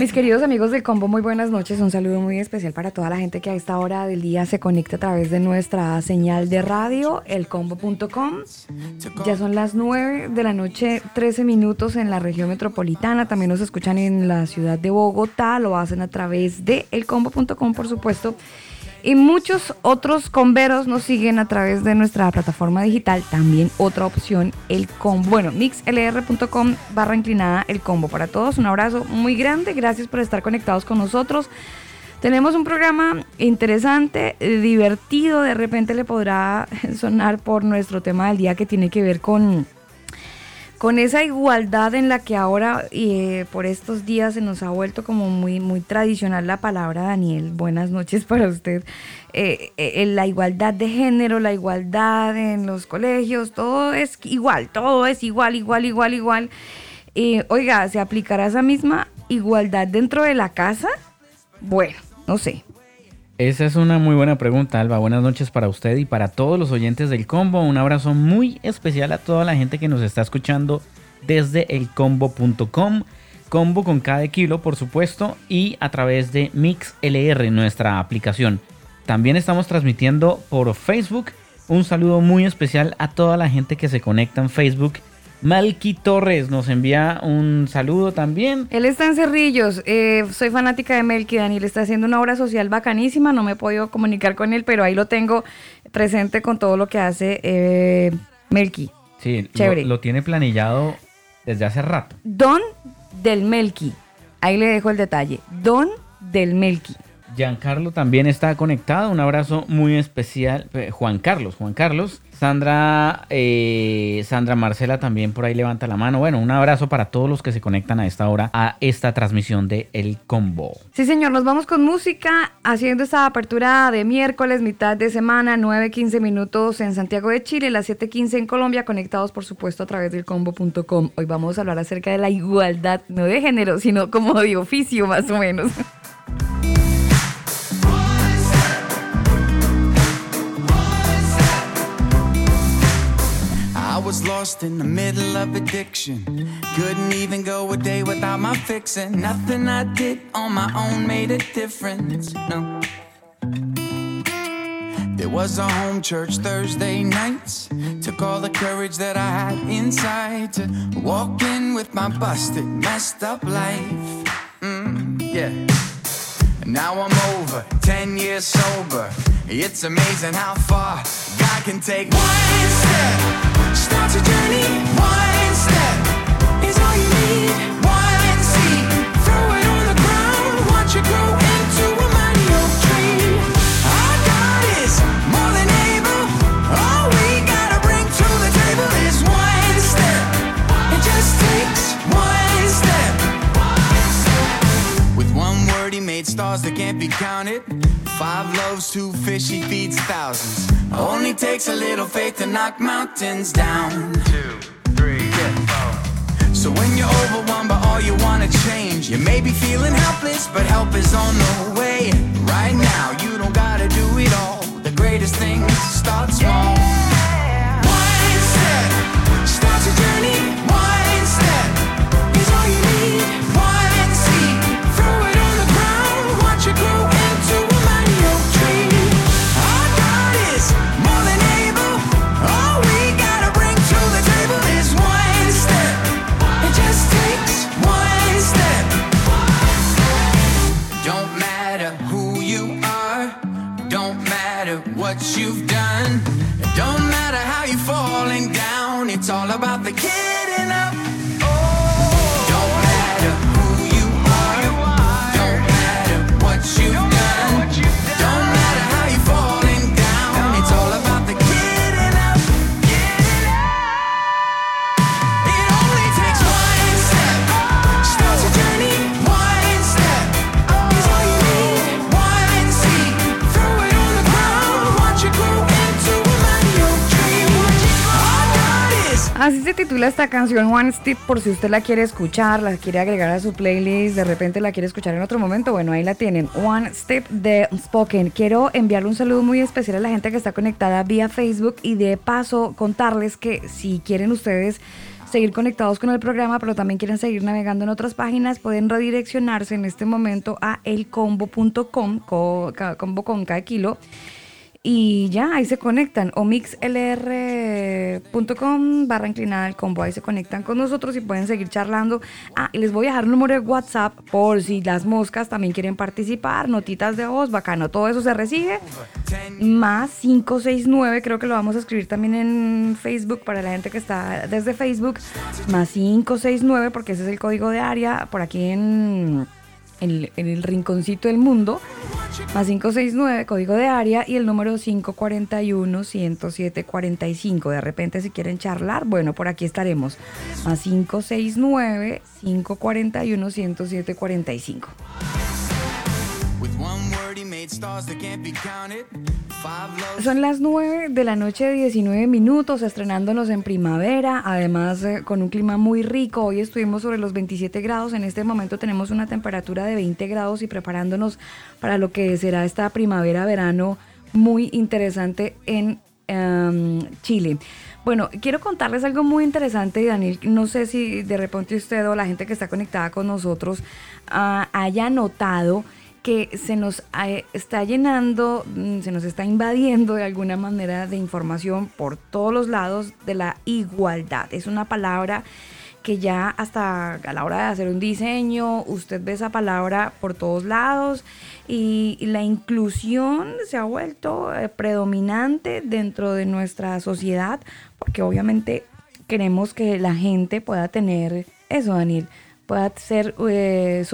Mis queridos amigos del combo, muy buenas noches. Un saludo muy especial para toda la gente que a esta hora del día se conecta a través de nuestra señal de radio, elcombo.com. Ya son las 9 de la noche, 13 minutos en la región metropolitana. También nos escuchan en la ciudad de Bogotá. Lo hacen a través de elcombo.com, por supuesto. Y muchos otros comberos nos siguen a través de nuestra plataforma digital. También otra opción, el combo. Bueno, mixlr.com barra inclinada el combo. Para todos, un abrazo muy grande. Gracias por estar conectados con nosotros. Tenemos un programa interesante, divertido. De repente le podrá sonar por nuestro tema del día que tiene que ver con con esa igualdad en la que ahora eh, por estos días se nos ha vuelto como muy, muy tradicional la palabra, Daniel, buenas noches para usted, eh, eh, la igualdad de género, la igualdad en los colegios, todo es igual, todo es igual, igual, igual, igual. oiga, ¿se aplicará esa misma igualdad dentro de la casa? Bueno, no sé, esa es una muy buena pregunta, Alba. Buenas noches para usted y para todos los oyentes del combo. Un abrazo muy especial a toda la gente que nos está escuchando desde elcombo.com. Combo con cada kilo, por supuesto, y a través de MixLR, nuestra aplicación. También estamos transmitiendo por Facebook. Un saludo muy especial a toda la gente que se conecta en Facebook Malky Torres nos envía un saludo también. Él está en Cerrillos. Eh, soy fanática de Melky. Daniel está haciendo una obra social bacanísima. No me he podido comunicar con él, pero ahí lo tengo presente con todo lo que hace eh, Melky. Sí, Chévere. Lo, tiene planillado desde hace rato. Don del Melky. Ahí le dejo el detalle. Don del Melky. Giancarlo también está conectado. Un abrazo muy especial. Eh, Juan Carlos, Juan Carlos. Sandra, eh, Sandra Marcela también por ahí levanta la mano. Bueno, un abrazo para todos los que se conectan a esta hora a esta transmisión de El Combo. Sí, señor, nos vamos con música, haciendo esta apertura de miércoles, mitad de semana, 9.15 minutos en Santiago de Chile, las 7.15 en Colombia, conectados por supuesto a través del combo.com. Hoy vamos a hablar acerca de la igualdad, no de género, sino como de oficio más o menos. Was lost in the middle of addiction. Couldn't even go a day without my fixing. Nothing I did on my own made a difference. No. There was a home church Thursday nights. Took all the courage that I had inside to walk in with my busted, messed up life. Mm, yeah. Now I'm over, 10 years sober. It's amazing how far God can take one step. Starts a journey, one step is all you need. One seed, throw it on the ground, watch it grow made stars that can't be counted. Five loaves, two fish, He feeds thousands. Only takes a little faith to knock mountains down. Two, three, yeah. four. So when you're overwhelmed by all you wanna change, you may be feeling helpless, but help is on the way. Right now, you don't gotta do it all. The greatest things start small. One step starts a journey. One Así se titula esta canción One Step por si usted la quiere escuchar, la quiere agregar a su playlist, de repente la quiere escuchar en otro momento, bueno, ahí la tienen. One Step de Spoken. Quiero enviarle un saludo muy especial a la gente que está conectada vía Facebook y de paso contarles que si quieren ustedes seguir conectados con el programa, pero también quieren seguir navegando en otras páginas, pueden redireccionarse en este momento a elcombo.com, combo con cada kilo y ya, ahí se conectan. O mixlr.com barra inclinada el combo. Ahí se conectan con nosotros y pueden seguir charlando. Ah, y les voy a dejar un número de WhatsApp por si las moscas también quieren participar. Notitas de voz, bacano. Todo eso se recibe. Más 569, creo que lo vamos a escribir también en Facebook para la gente que está desde Facebook. Más 569, porque ese es el código de área por aquí en en, el rinconcito del mundo, más 569, código de área, y el número 541-107-45. De repente, si quieren charlar, bueno, por aquí estaremos. Más 569-541-107-45. Son las 9 de la noche, 19 minutos, estrenándonos en primavera, además eh, con un clima muy rico. Hoy estuvimos sobre los 27 grados, en este momento tenemos una temperatura de 20 grados y preparándonos para lo que será esta primavera-verano muy interesante en em, Chile. Bueno, quiero contarles algo muy interesante, Daniel. No sé si de repente usted o la gente que está conectada con nosotros ah, haya notado que se nos eh, está llenando, mm, se nos está invadiendo de alguna manera de información por todos los lados de la igualdad. Es una palabra que ya hasta a la hora de hacer un diseño, usted ve esa palabra por todos lados y, la inclusión se ha vuelto eh, predominante dentro de nuestra sociedad porque obviamente queremos que la gente pueda tener eso, Daniel, pueda ser, eh,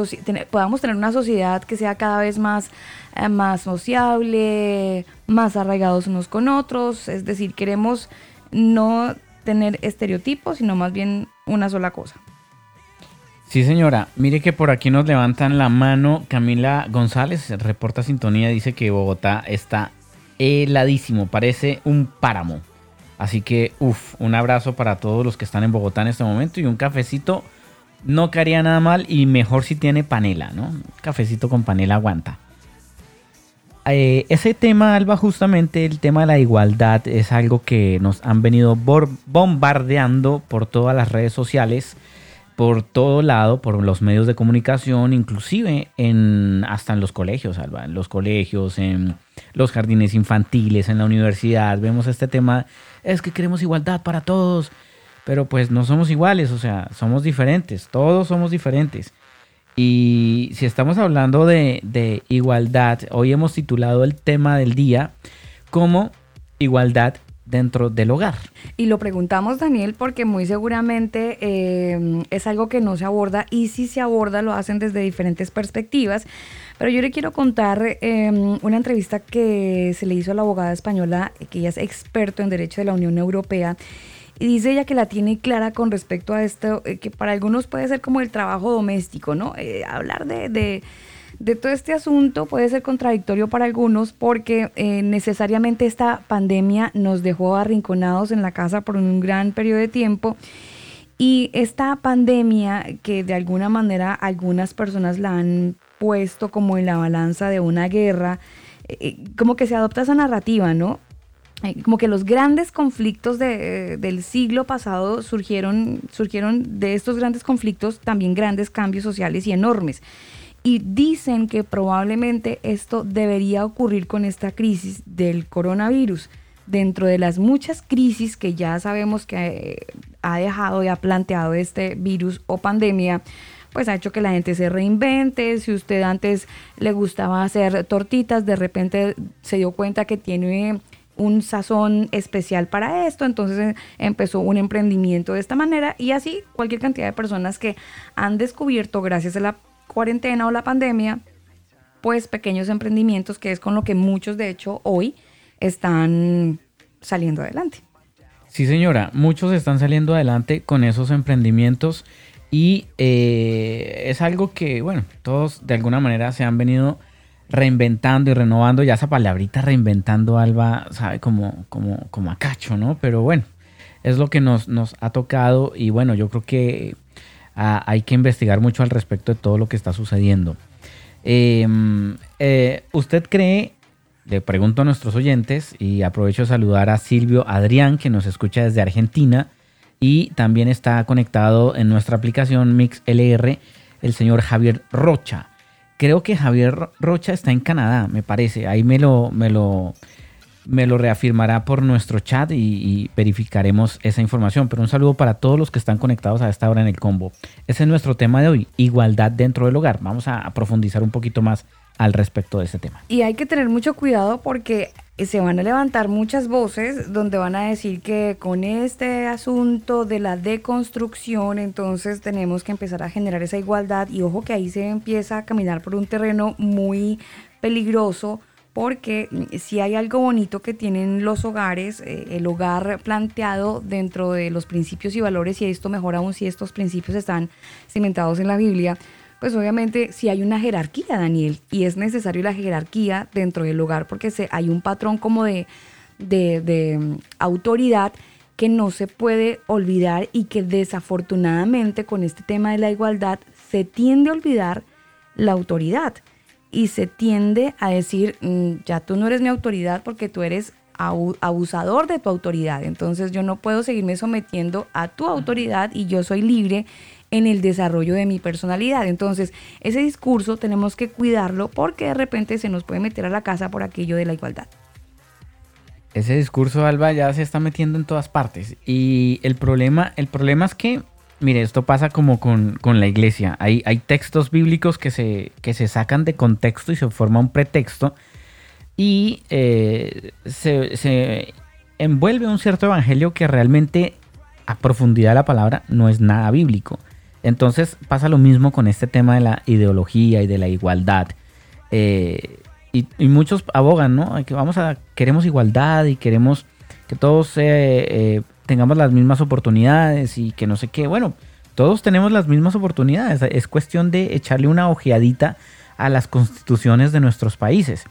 podamos tener una sociedad que sea cada vez más, eh, más sociable, más arraigados unos con otros, es decir, queremos no tener estereotipos, sino más bien una sola cosa. Sí, señora. Mire que por aquí nos levantan la mano. Camila González, reporta sintonía, dice que Bogotá está heladísimo, parece un páramo. Así que, uff, un abrazo para todos los que están en Bogotá en este momento y un cafecito no caería nada mal y mejor si tiene panela, ¿no? Cafecito con panela aguanta. Eh, ese tema, Alba, justamente el tema de la igualdad es algo que nos han venido bombardeando por todas las redes sociales, por todo lado, por los medios de comunicación, inclusive en, hasta en los colegios, Alba, en los colegios, en los jardines infantiles, en la universidad. Vemos este tema, es que queremos igualdad para todos pero pues no somos iguales, o sea, somos diferentes, todos somos diferentes. Y si estamos hablando de, igualdad, hoy hemos titulado el tema del día como igualdad dentro del hogar. Y lo preguntamos, Daniel, porque muy seguramente eh, es algo que no se aborda y si se aborda lo hacen desde diferentes perspectivas. Pero yo le quiero contar eh, una entrevista que se le hizo a la abogada española, que ella es experto en Derecho de la Unión Europea y dice ella que la tiene clara con respecto a esto, eh, que para algunos puede ser como el trabajo doméstico, ¿no? Eh, hablar de, de, todo este asunto puede ser contradictorio para algunos porque eh, necesariamente esta pandemia nos dejó arrinconados en la casa por un gran periodo de tiempo. Y esta pandemia que de alguna manera algunas personas la han puesto como en la balanza de una guerra, como que se adopta esa narrativa, ¿no? Eh, como que los grandes conflictos de, del siglo pasado surgieron, surgieron de estos grandes conflictos también grandes cambios sociales y enormes. Y dicen que probablemente esto debería ocurrir con esta crisis del coronavirus. Dentro de las muchas crisis que ya sabemos que eh, ha dejado y ha planteado este virus o pandemia, pues ha hecho que la gente se reinvente. Si usted antes le gustaba hacer tortitas, de repente se dio cuenta que tiene un sazón especial para esto, entonces eh, empezó un emprendimiento de esta manera y así cualquier cantidad de personas que han descubierto gracias a la cuarentena o la pandemia, pues pequeños emprendimientos que es con lo que muchos de hecho hoy están saliendo adelante. Sí señora, muchos están saliendo adelante con esos emprendimientos y eh, es algo que, bueno, todos de alguna manera se han venido reinventando y renovando. Ya esa palabrita reinventando, Alba, sabe como, como, como a cacho, ¿no? Pero bueno, es lo que nos, nos ha tocado y bueno, yo creo que ah, hay que investigar mucho al respecto de todo lo que está sucediendo. Em, eh, ¿Usted cree, le pregunto a nuestros oyentes y aprovecho de saludar a Silvio Adrián que nos escucha desde Argentina y también está conectado en nuestra aplicación MixLR el señor Javier Rocha. Creo que Javier Rocha está en Canadá, me parece. Ahí me lo, me lo, me lo reafirmará por nuestro chat y, verificaremos esa información. Pero un saludo para todos los que están conectados a esta hora en el combo. Ese es nuestro tema de hoy, igualdad dentro del hogar. Vamos a, a profundizar un poquito más al respecto de ese tema. Y hay que tener mucho cuidado porque se van a levantar muchas voces donde van a decir que con este asunto de la deconstrucción entonces tenemos que empezar a generar esa igualdad. Y ojo que ahí se empieza a caminar por un terreno muy peligroso porque si hay algo bonito que tienen los hogares, eh, el hogar planteado dentro de los principios y valores y esto mejor aún si estos principios están cimentados en la Biblia, pues obviamente si hay una jerarquía, Daniel, y es necesario la jerarquía dentro del hogar porque se, hay un patrón como de, de, mm, autoridad que no se puede olvidar y que desafortunadamente con este tema de la igualdad se tiende a olvidar la autoridad y se tiende a decir, mm, ya tú no eres mi autoridad porque tú eres abusador de tu autoridad, entonces yo no puedo seguirme sometiendo a tu autoridad y yo soy libre en el desarrollo de mi personalidad. Entonces, ese discurso tenemos que cuidarlo porque de repente se nos puede meter a la casa por aquello de la igualdad. Ese discurso, Alba, ya se está metiendo en todas partes. Y el problema, el problema es que, mire, esto pasa como con, la iglesia. Hay, hay textos bíblicos que se, que se sacan de contexto y se forma un pretexto. Y eh, se, se envuelve un cierto evangelio que realmente a profundidad de la palabra no es nada bíblico. Entonces pasa lo mismo con este tema de la ideología y de la igualdad. Eh, y, muchos abogan, ¿no? Que vamos a, queremos igualdad y queremos que todos eh, eh, tengamos las mismas oportunidades y que no sé qué. Bueno, todos tenemos las mismas oportunidades. Es cuestión de echarle una ojeadita a las constituciones de nuestros países.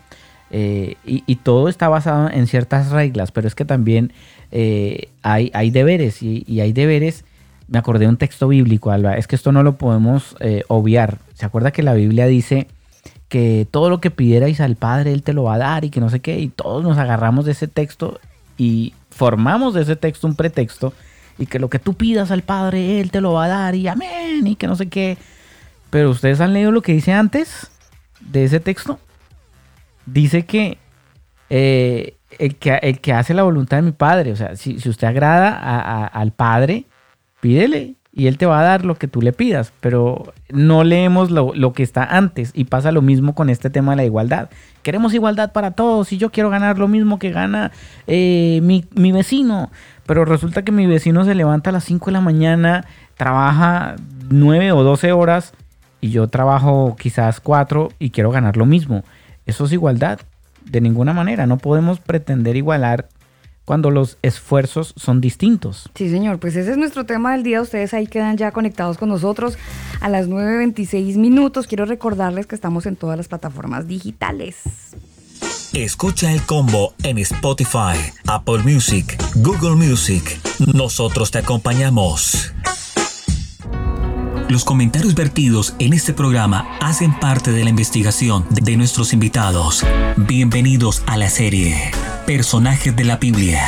y, todo está basado en ciertas reglas, pero es que también hay, hay, deberes y, hay deberes me acordé de un texto bíblico, Alba. Es que esto no lo podemos eh, obviar. ¿Se acuerda que la Biblia dice que todo lo que pidierais al Padre, Él te lo va a dar y que no sé qué? Y todos nos agarramos de ese texto y formamos de ese texto un pretexto y que lo que tú pidas al Padre, Él te lo va a dar y amén y que no sé qué. Pero ustedes han leído lo que dice antes de ese texto. Dice que eh, el, que, el que hace la voluntad de mi Padre, o sea, si, usted agrada al Padre, pídele y él te va a dar lo que tú le pidas, pero no leemos lo, que está antes y pasa lo mismo con este tema de la igualdad. Queremos igualdad para todos y yo quiero ganar lo mismo que gana eh, mi, mi, vecino, pero resulta que mi vecino se levanta a las 5 de la mañana, trabaja 9 o 12 horas y yo trabajo quizás 4 y quiero ganar lo mismo. Eso es igualdad. De ninguna manera, no podemos pretender igualar cuando los esfuerzos son distintos. Sí, señor, pues ese es nuestro tema del día. Ustedes ahí quedan ya conectados con nosotros a las 9.26 minutos. Quiero recordarles que estamos en todas las plataformas digitales. Escucha el combo en Spotify, Apple Music, Google Music. Nosotros te acompañamos. Los comentarios vertidos en este programa hacen parte de la investigación de nuestros invitados. Bienvenidos a la serie Personajes de la Biblia.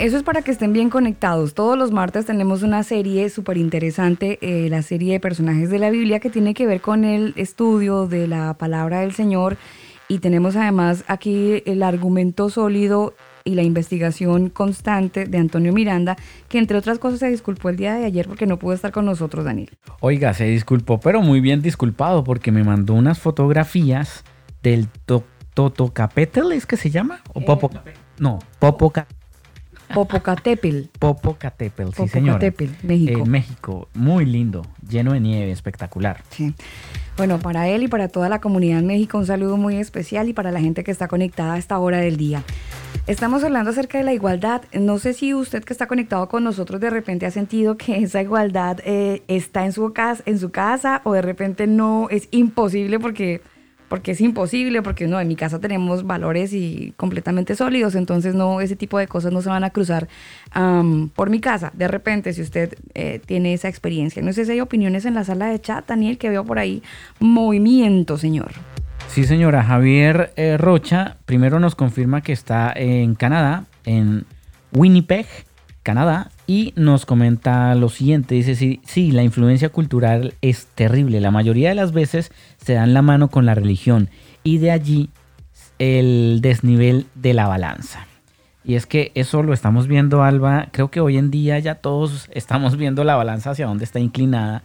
Eso es para que estén bien conectados. Todos los martes tenemos una serie súper interesante, eh, la serie de personajes de la Biblia que tiene que ver con el estudio de la palabra del Señor. Y tenemos además aquí el argumento sólido y la investigación constante de Antonio Miranda, que entre otras cosas se disculpó el día de ayer porque no pudo estar con nosotros, Daniel. Oiga, se disculpó, pero muy bien disculpado porque me mandó unas fotografías del Totocapetel, ¿es que se llama? ¿O Popo? No, Popoca. Popocatépetl. Popocatépetl, sí señor. México. En México, muy lindo, lleno de nieve, espectacular. Sí. Bueno, para él y para toda la comunidad en México un saludo muy especial y para la gente que está conectada a esta hora del día. Estamos hablando acerca de la igualdad. No sé si usted que está conectado con nosotros de repente ha sentido que esa igualdad eh, está en su, casa, en su casa o de repente no es imposible porque porque es imposible, porque no, en mi casa tenemos valores y completamente sólidos, entonces no, ese tipo de cosas no se van a cruzar por mi casa. De repente, si usted eh, tiene esa experiencia, no sé si hay opiniones en la sala de chat, Daniel, que veo por ahí movimiento, señor. Sí, señora. Javier eh, Rocha primero nos confirma que está en Canadá, en Winnipeg, Canadá, y nos comenta lo siguiente. Dice, sí, sí, la influencia cultural es terrible. La mayoría de las veces se dan la mano con la religión y de allí el desnivel de la balanza. Y es que eso lo estamos viendo, Alba. Creo que hoy en día ya todos estamos viendo la balanza hacia dónde está inclinada.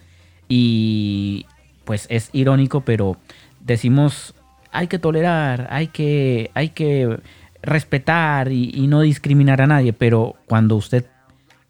Y pues es irónico, pero decimos hay que tolerar, hay que, hay que respetar y, no discriminar a nadie, pero cuando usted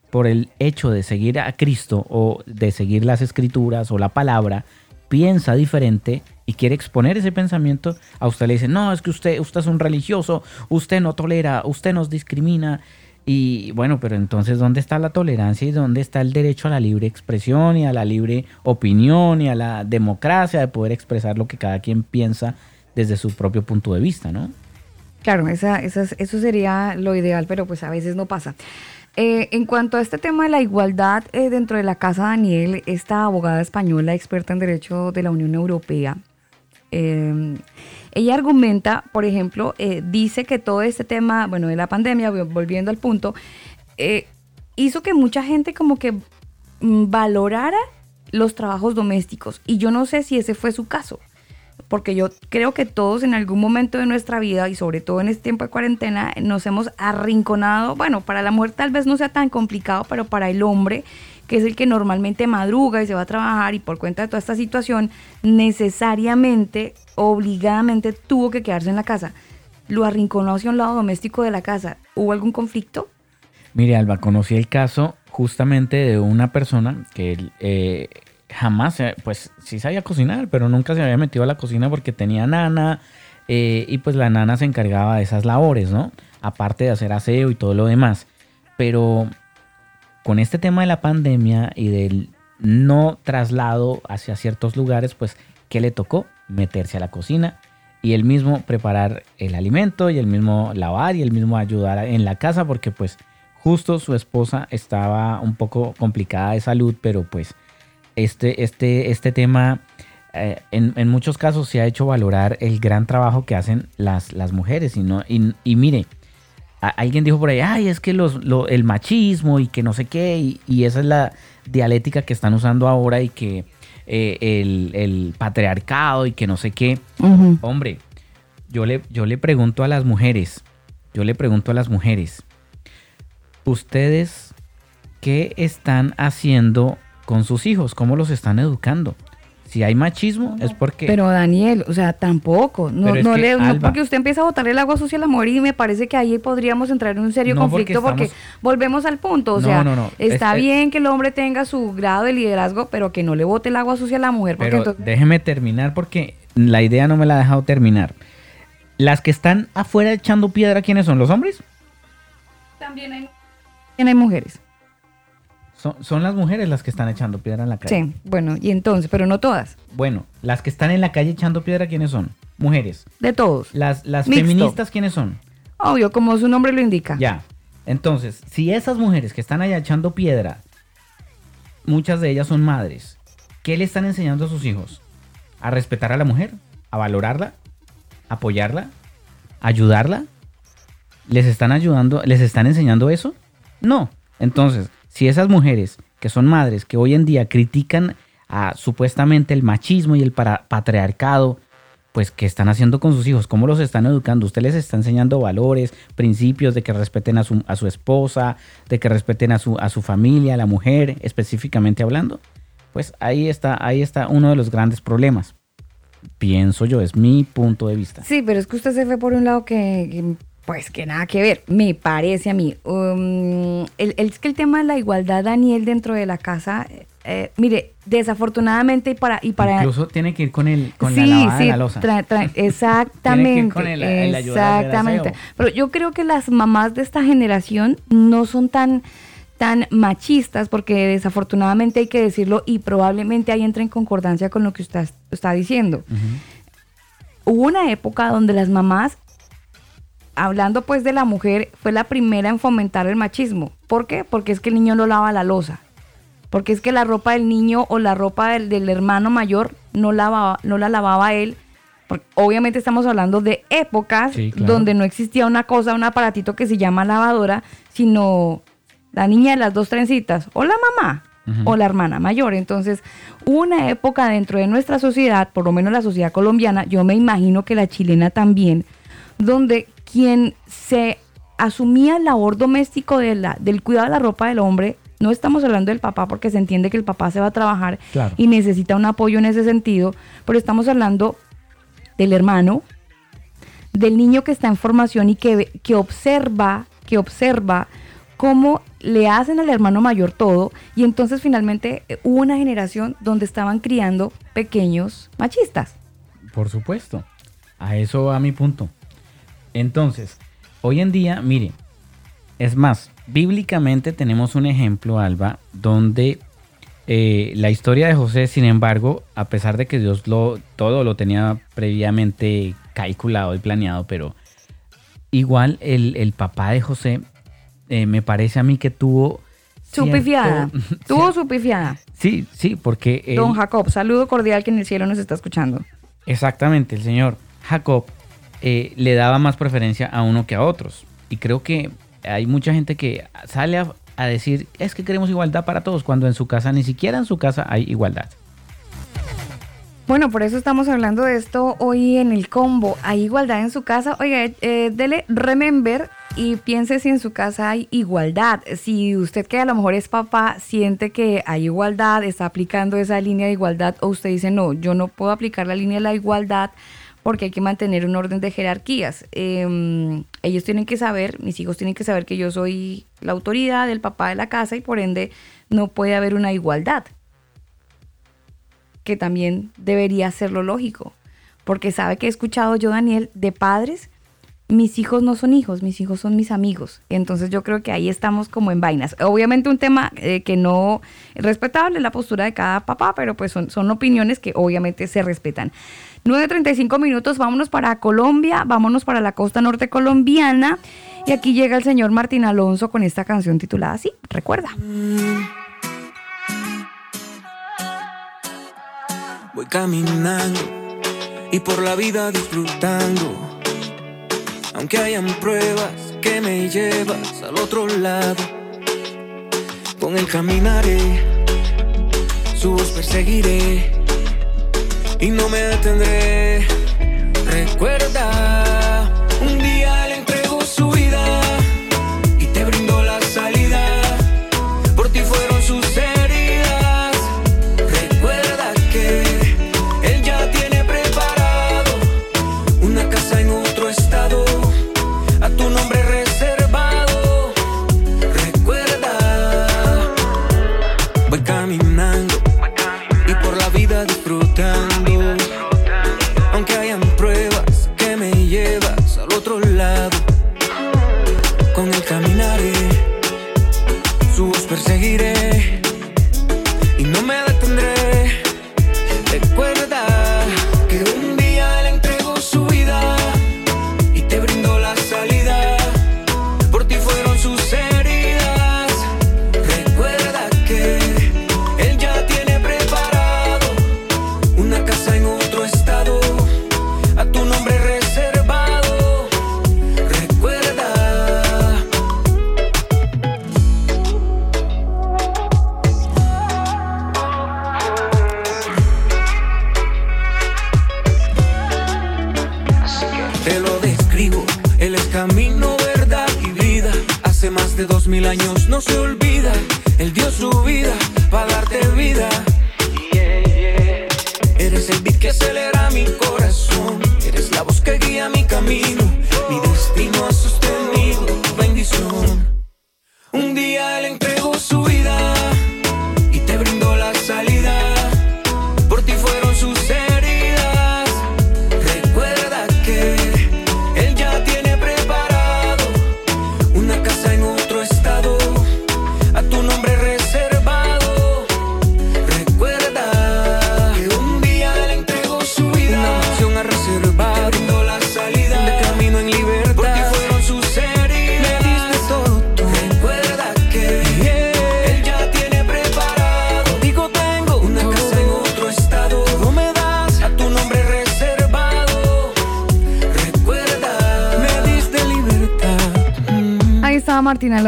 por el hecho de seguir a Cristo o de seguir las escrituras o la palabra, piensa diferente y quiere exponer ese pensamiento, a usted le dice, no, es que usted, usted es un religioso, usted no tolera, usted nos discrimina. Y bueno, pero entonces, ¿dónde está la tolerancia y dónde está el derecho a la libre expresión y a la libre opinión y a la democracia de poder expresar lo que cada quien piensa desde su propio punto de vista, ¿no? Claro, esa, eso sería lo ideal, pero pues a veces no pasa. Eh, en cuanto a este tema de la igualdad eh, dentro de la Casa Daniel, esta abogada española experta en derecho de la Unión Europea, eh, ella argumenta, por ejemplo, dice que todo este tema, bueno, de la pandemia, volviendo al punto, hizo que mucha gente como que mm, valorara los trabajos domésticos. Y yo no sé si ese fue su caso porque yo creo que todos en algún momento de nuestra vida y sobre todo en este tiempo de cuarentena nos hemos arrinconado, bueno, para la mujer tal vez no sea tan complicado, pero para el hombre, que es el que normalmente madruga y se va a trabajar y por cuenta de toda esta situación, necesariamente, obligadamente tuvo que quedarse en la casa. Lo arrinconó hacia un lado doméstico de la casa. ¿Hubo algún conflicto? Mire, Alba, conocí el caso justamente de una persona que eh, jamás, pues sí sabía cocinar, pero nunca se había metido a la cocina porque tenía nana eh, y pues la nana se encargaba de esas labores, ¿no? Aparte de hacer aseo y todo lo demás. Pero con este tema de la pandemia y del no traslado hacia ciertos lugares, pues, ¿qué le tocó? Meterse a la cocina y él mismo preparar el alimento y el mismo lavar y el mismo ayudar en la casa porque pues justo su esposa estaba un poco complicada de salud, pero pues este, este, este tema eh, en, muchos casos se ha hecho valorar el gran trabajo que hacen las, las mujeres. Y, no, y, mire, alguien dijo por ahí, ay, es que los, el machismo y que no sé qué, y, esa es la dialéctica que están usando ahora y que eh, el, patriarcado y que no sé qué. Hombre, yo le, yo le pregunto a las mujeres, yo le pregunto a las mujeres, ¿ustedes qué están haciendo con sus hijos, cómo los están educando. Si hay machismo es porque... Pero Daniel, o sea, tampoco. No, no, le, no porque usted empieza a botar el agua sucia al amor y me parece que ahí podríamos entrar en un serio conflicto porque, volvemos al punto. O sea, está bien que el hombre tenga su grado de liderazgo, pero que no le bote el agua sucia a la mujer. Porque pero déjeme terminar porque la idea no me la ha dejado terminar. Las que están afuera echando piedra, ¿quiénes son? ¿Los hombres? También hay, también hay mujeres. Son, las mujeres las que están echando piedra en la calle. Sí, bueno, y entonces, pero no todas. Bueno, las que están en la calle echando piedra, ¿quiénes son? Mujeres. De todos. Las, las feministas, ¿quiénes son? Obvio, como su nombre lo indica. Ya. Entonces, si esas mujeres que están allá echando piedra, muchas de ellas son madres, ¿qué le están enseñando a sus hijos? ¿A respetar a la mujer? ¿A valorarla? ¿Apoyarla? ¿Ayudarla? ¿Les están ayudando? ¿Les están enseñando eso? No. Entonces, si esas mujeres que son madres, que hoy en día critican a supuestamente el machismo y el patriarcado, pues qué están haciendo con sus hijos, cómo los están educando, usted les está enseñando valores, principios de que respeten a su, esposa, de que respeten a su, a su familia, a la mujer, específicamente hablando. Pues ahí está, ahí está uno de los grandes problemas. Pienso yo, es mi punto de vista. Sí, pero es que usted se fue por un lado que pues que nada que ver, me parece a mí. Um, el, es que el tema de la igualdad, Daniel, dentro de la casa, eh, mire, desafortunadamente y para... Y para Incluso tiene que ir con, el, con la lavada de la losa. exactamente. con el, exactamente. Pero yo creo que las mamás de esta generación no son tan tan machistas, porque desafortunadamente hay que decirlo y probablemente ahí entra en concordancia con lo que usted está diciendo hubo una época donde las mamás, hablando pues de la mujer, fue la primera en fomentar el machismo. ¿Por qué? Porque es que el niño no lava la losa. Porque es que la ropa del niño o la ropa del, hermano mayor no, lavaba, no la lavaba él. obviamente estamos hablando de épocas donde no existía una cosa, un aparatito que se llama lavadora, sino la niña de las dos trencitas o la mamá o la hermana mayor. Entonces, una época dentro de nuestra sociedad, por lo menos la sociedad colombiana, yo me imagino que la chilena también, donde quien se asumía el labor doméstico de la, del cuidado de la ropa del hombre, no estamos hablando del papá porque se entiende que el papá se va a trabajar y necesita un apoyo en ese sentido, pero estamos hablando del hermano, del niño que está en formación y que, que observa, que observa cómo le hacen al hermano mayor todo y entonces finalmente eh, hubo una generación donde estaban criando pequeños machistas. Por supuesto, a eso va mi punto. Entonces, hoy en día, mire, es más, bíblicamente tenemos un ejemplo, Alba, donde eh, la historia de José, sin embargo, a pesar de que Dios lo, todo lo tenía previamente calculado y planeado, pero igual el, el papá de José eh, me parece a mí que tuvo... Su pifiada. Tuvo su pifiada. Sí, sí, porque... Don Jacob, saludo cordial que en el cielo nos está escuchando. Exactamente, el señor Jacob eh, le daba más preferencia a uno que a otros. Y creo que hay mucha gente que sale a, decir, es que queremos igualdad para todos, cuando en su casa, ni siquiera en su casa hay igualdad. Bueno, por eso estamos hablando de esto hoy en el combo. ¿Hay igualdad en su casa? Oiga, eh, dele remember y piense si en su casa hay igualdad. Si usted que a lo mejor es papá siente que hay igualdad, está aplicando esa línea de igualdad o usted dice, no, yo no puedo aplicar la línea de la igualdad porque hay que mantener un orden de jerarquías. Em, ellos tienen que saber, mis hijos tienen que saber que yo soy la autoridad del papá de la casa y por ende no puede haber una igualdad que también debería ser lo lógico, porque sabe que he escuchado yo, Daniel, de padres, mis hijos no son hijos, mis hijos son mis amigos. Entonces yo creo que ahí estamos como en vainas. Obviamente un tema eh, que no es respetable la postura de cada papá, pero pues son opiniones que obviamente se respetan. 9.35 minutos, vámonos para Colombia, vámonos para la costa norte colombiana. Y aquí llega el señor Martín Alonso con esta canción titulada así, recuerda. Voy caminando y por la vida disfrutando. Aunque hayan pruebas que me llevas al otro lado, con el caminaré, su voz perseguiré y no me detendré. Recuerda, un día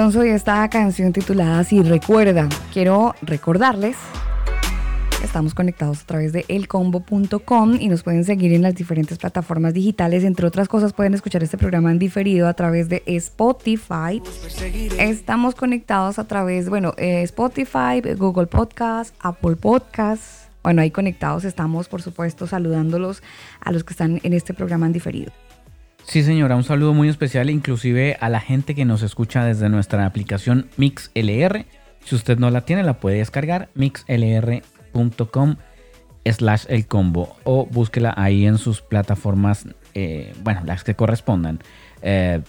Alonso esta canción titulada Si Recuerda. Quiero recordarles Estamos conectados a través de elcombo.com y nos pueden seguir en las diferentes plataformas digitales. Entre otras cosas, pueden escuchar este programa en diferido a través de Spotify. Estamos conectados a través, bueno, eh, Spotify, Google Podcast, Apple Podcast. Bueno, ahí conectados estamos, por supuesto, saludándolos a los que están en este programa en diferido. Sí, señora, un saludo muy especial, inclusive a la gente que nos escucha desde nuestra aplicación MixLR. Si usted no la tiene, la puede descargar, mixlr.com slash el combo o búsquela ahí en sus plataformas, eh, bueno, las que correspondan. Eh,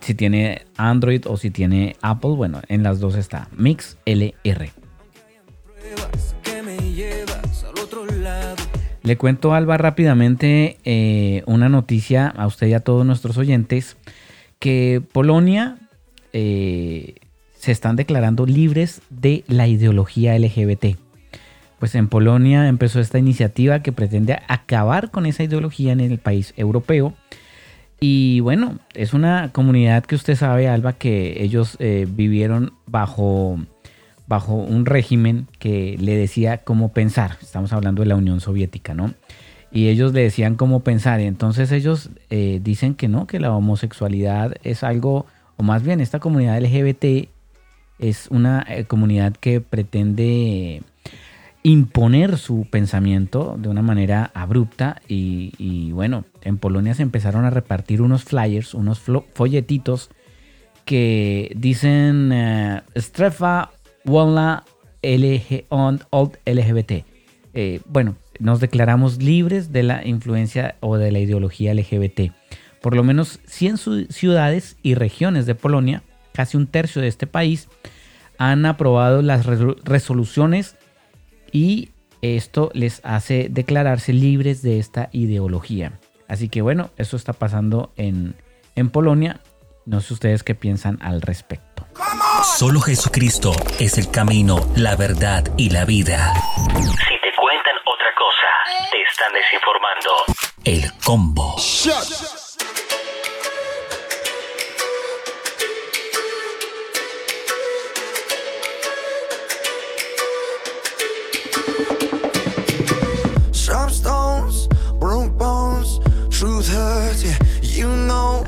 si tiene Android o si tiene Apple, bueno, en las dos está MixLR. Le cuento, Alba, rápidamente eh, una noticia a usted y a todos nuestros oyentes, que Polonia eh, se están declarando libres de la ideología LGBT. Pues en Polonia empezó esta iniciativa que pretende acabar con esa ideología en el país europeo. Y bueno, es una comunidad que usted sabe, Alba, que ellos eh, vivieron bajo bajo un régimen que le decía cómo pensar. Estamos hablando de la Unión Soviética, ¿no? Y ellos le decían cómo pensar. Y entonces ellos eh, dicen que no, que la homosexualidad es algo, o más bien esta comunidad LGBT es una eh, comunidad que pretende imponer su pensamiento de una manera abrupta y, bueno, en Polonia se empezaron a repartir unos flyers, unos folletitos que dicen uh, Strefa Walla LG, LGBT. Eh, bueno, nos declaramos libres de la influencia o de la ideología LGBT. Por lo menos 100 ciudades y regiones de Polonia, casi un tercio de este país, han aprobado las resoluciones y esto les hace declararse libres de esta ideología. Así que bueno, eso está pasando en, en Polonia. No sé ustedes qué piensan al respecto. Solo Jesucristo es el camino, la verdad y la vida. Si te cuentan otra cosa, te están desinformando. El combo.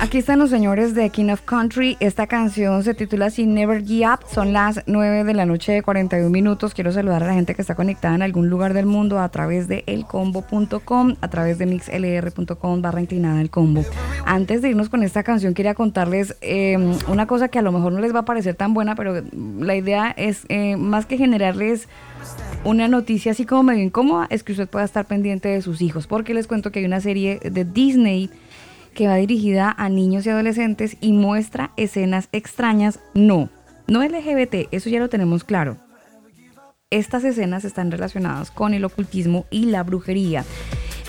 Aquí están los señores de King of Country. Esta canción se titula así Never Give Up. Son las 9 de la noche de 41 minutos. Quiero saludar a la gente que está conectada en algún lugar del mundo a través de elcombo.com, a través de mixlr.com barra inclinada el combo. Antes de irnos con esta canción, quería contarles em, una cosa que a lo mejor no les va a parecer tan buena, pero la idea es eh, más que generarles una noticia así como medio incómoda, es que usted pueda estar pendiente de sus hijos, porque les cuento que hay una serie de Disney que va dirigida a niños y adolescentes y muestra escenas extrañas. No, no LGBT, eso ya lo tenemos claro. Estas escenas están relacionadas con el ocultismo y la brujería.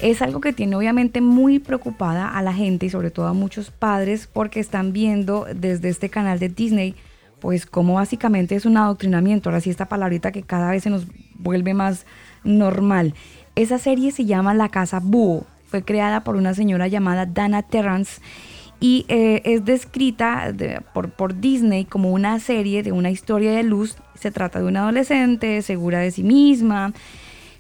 Es algo que tiene obviamente muy preocupada a la gente y sobre todo a muchos padres porque están viendo desde este canal de Disney pues como básicamente es un adoctrinamiento, ahora sí esta palabrita que cada vez se nos vuelve más normal. Esa serie se llama La Casa Búho fue creada por una señora llamada Dana Terrance y eh, es descrita por, por Disney como una serie de una historia de luz. Se trata de una adolescente segura de sí misma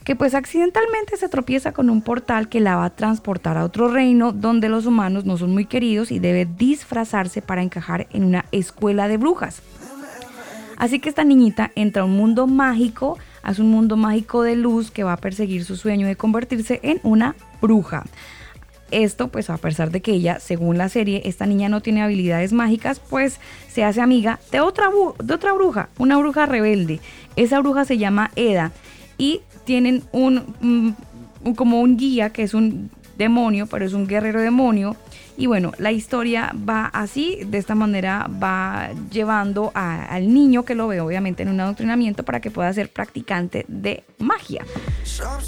que pues accidentalmente se tropieza con un portal que la va a transportar a otro reino donde los humanos no son muy queridos y debe disfrazarse para encajar en una escuela de brujas. Así que esta niñita entra a un mundo mágico, hace un mundo mágico de luz que va a perseguir su sueño de convertirse en una bruja. Esto, pues a pesar de que ella, según la serie, esta niña no tiene habilidades mágicas, pues se hace amiga de otra, de otra bruja, una bruja rebelde. Esa bruja se llama Eda y tienen un, un como un guía que es un demonio, pero es un guerrero demonio y bueno, la historia va así, de esta manera va llevando al niño que lo ve obviamente en un adoctrinamiento para que pueda ser practicante de magia.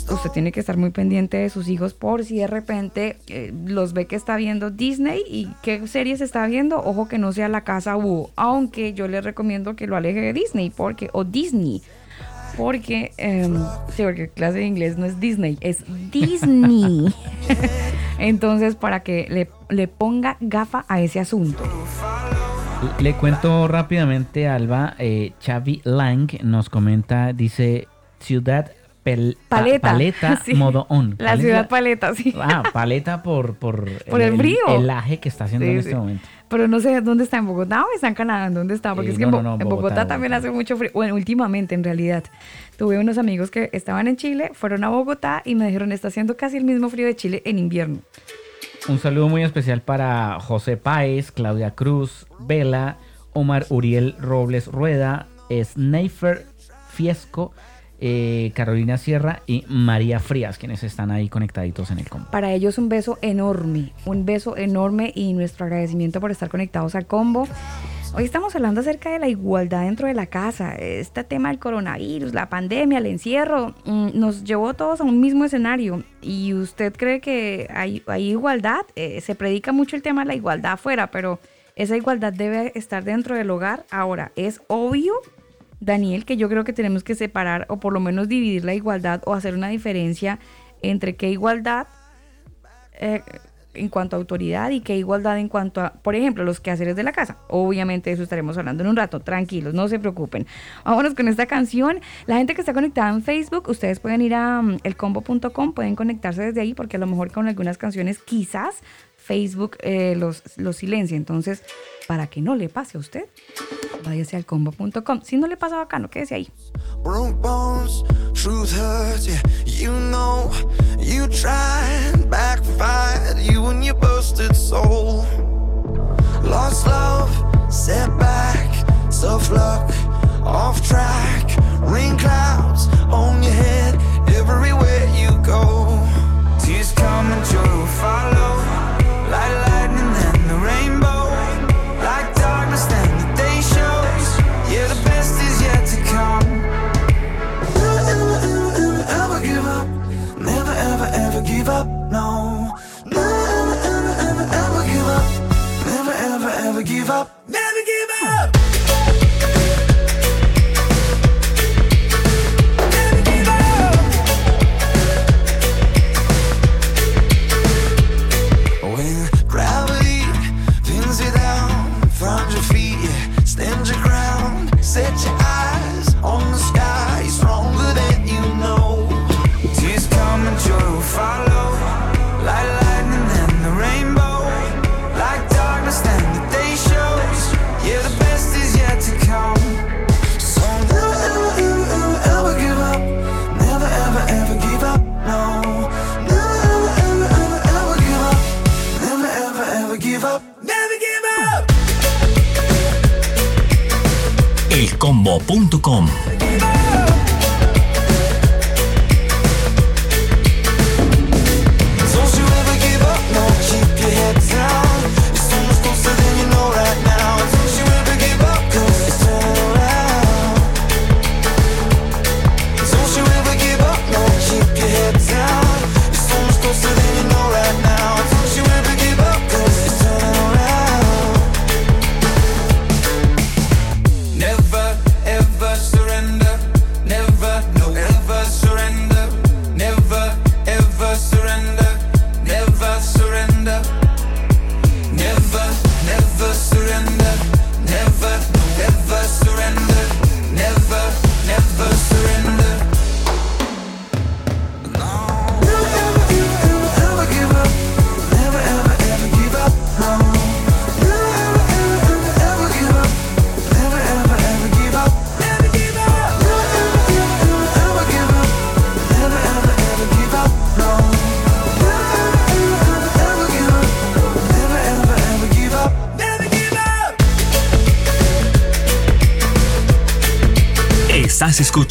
Usted tiene que estar muy pendiente de sus hijos por si de repente eh, los ve que está viendo Disney y qué series está viendo. Ojo que no sea la casa U, aunque yo le recomiendo que lo aleje de Disney porque o Disney porque, eh, sí, porque clase de inglés no es Disney, es Disney. Entonces, para que le, le ponga gafa a ese asunto. Le cuento rápidamente, Alba. Eh, Xavi Lang nos comenta, dice, Ciudad paleta, modo on. La ciudad paleta, sí. Ah, paleta por, por, el, frío. El, aje que está haciendo en este momento. Pero no sé dónde está, en Bogotá o está en Canadá, dónde está, porque es que en, Bogotá, también hace mucho frío. Bueno, últimamente en realidad. Tuve unos amigos que estaban en Chile, fueron a Bogotá y me dijeron, está haciendo casi el mismo frío de Chile en invierno. Un saludo muy especial para José Páez, Claudia Cruz, Vela, Omar Uriel Robles Rueda, Sneifer Fiesco, eh, Carolina Sierra y María Frías, quienes están ahí conectaditos en el combo. Para ellos un beso enorme, un beso enorme y nuestro agradecimiento por estar conectados al combo. Hoy estamos hablando acerca de la igualdad dentro de la casa. Este tema del coronavirus, la pandemia, el encierro, mm, nos llevó todos a un mismo escenario. ¿Y usted cree que hay, igualdad? Eh, se predica mucho el tema de la igualdad afuera, pero esa igualdad debe estar dentro del hogar. Ahora, es obvio Daniel, que yo creo que tenemos que separar o por lo menos dividir la igualdad o hacer una diferencia entre qué igualdad eh, en cuanto a autoridad y qué igualdad en cuanto a, por ejemplo, los quehaceres de la casa. Obviamente eso estaremos hablando en un rato, tranquilos, no se preocupen. Vámonos con esta canción. La gente que está conectada en Facebook, ustedes pueden ir a um, elcombo.com, pueden conectarse desde ahí porque a lo mejor con algunas canciones quizás Facebook eh, los, los silencia. Entonces, para que no le pase a usted, váyase al combo.com. Si no le pasa bacano, quédese ahí. bones, truth hurts, you know. You tried, backfired, you and your busted soul. Lost love, setback, tough luck, off track. Rain clouds on your head, everywhere you go. Tears come and joy follow, give up, no. Never, ever, ever, ever give up. Never, ever, ever give up. Never give up.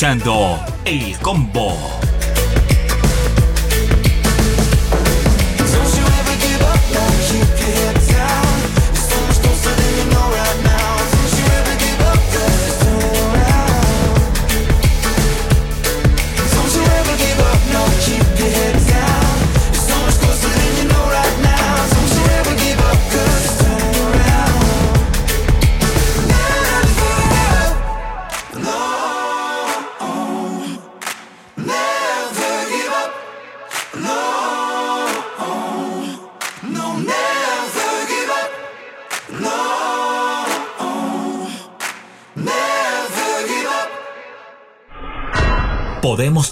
Escuchando El Combo.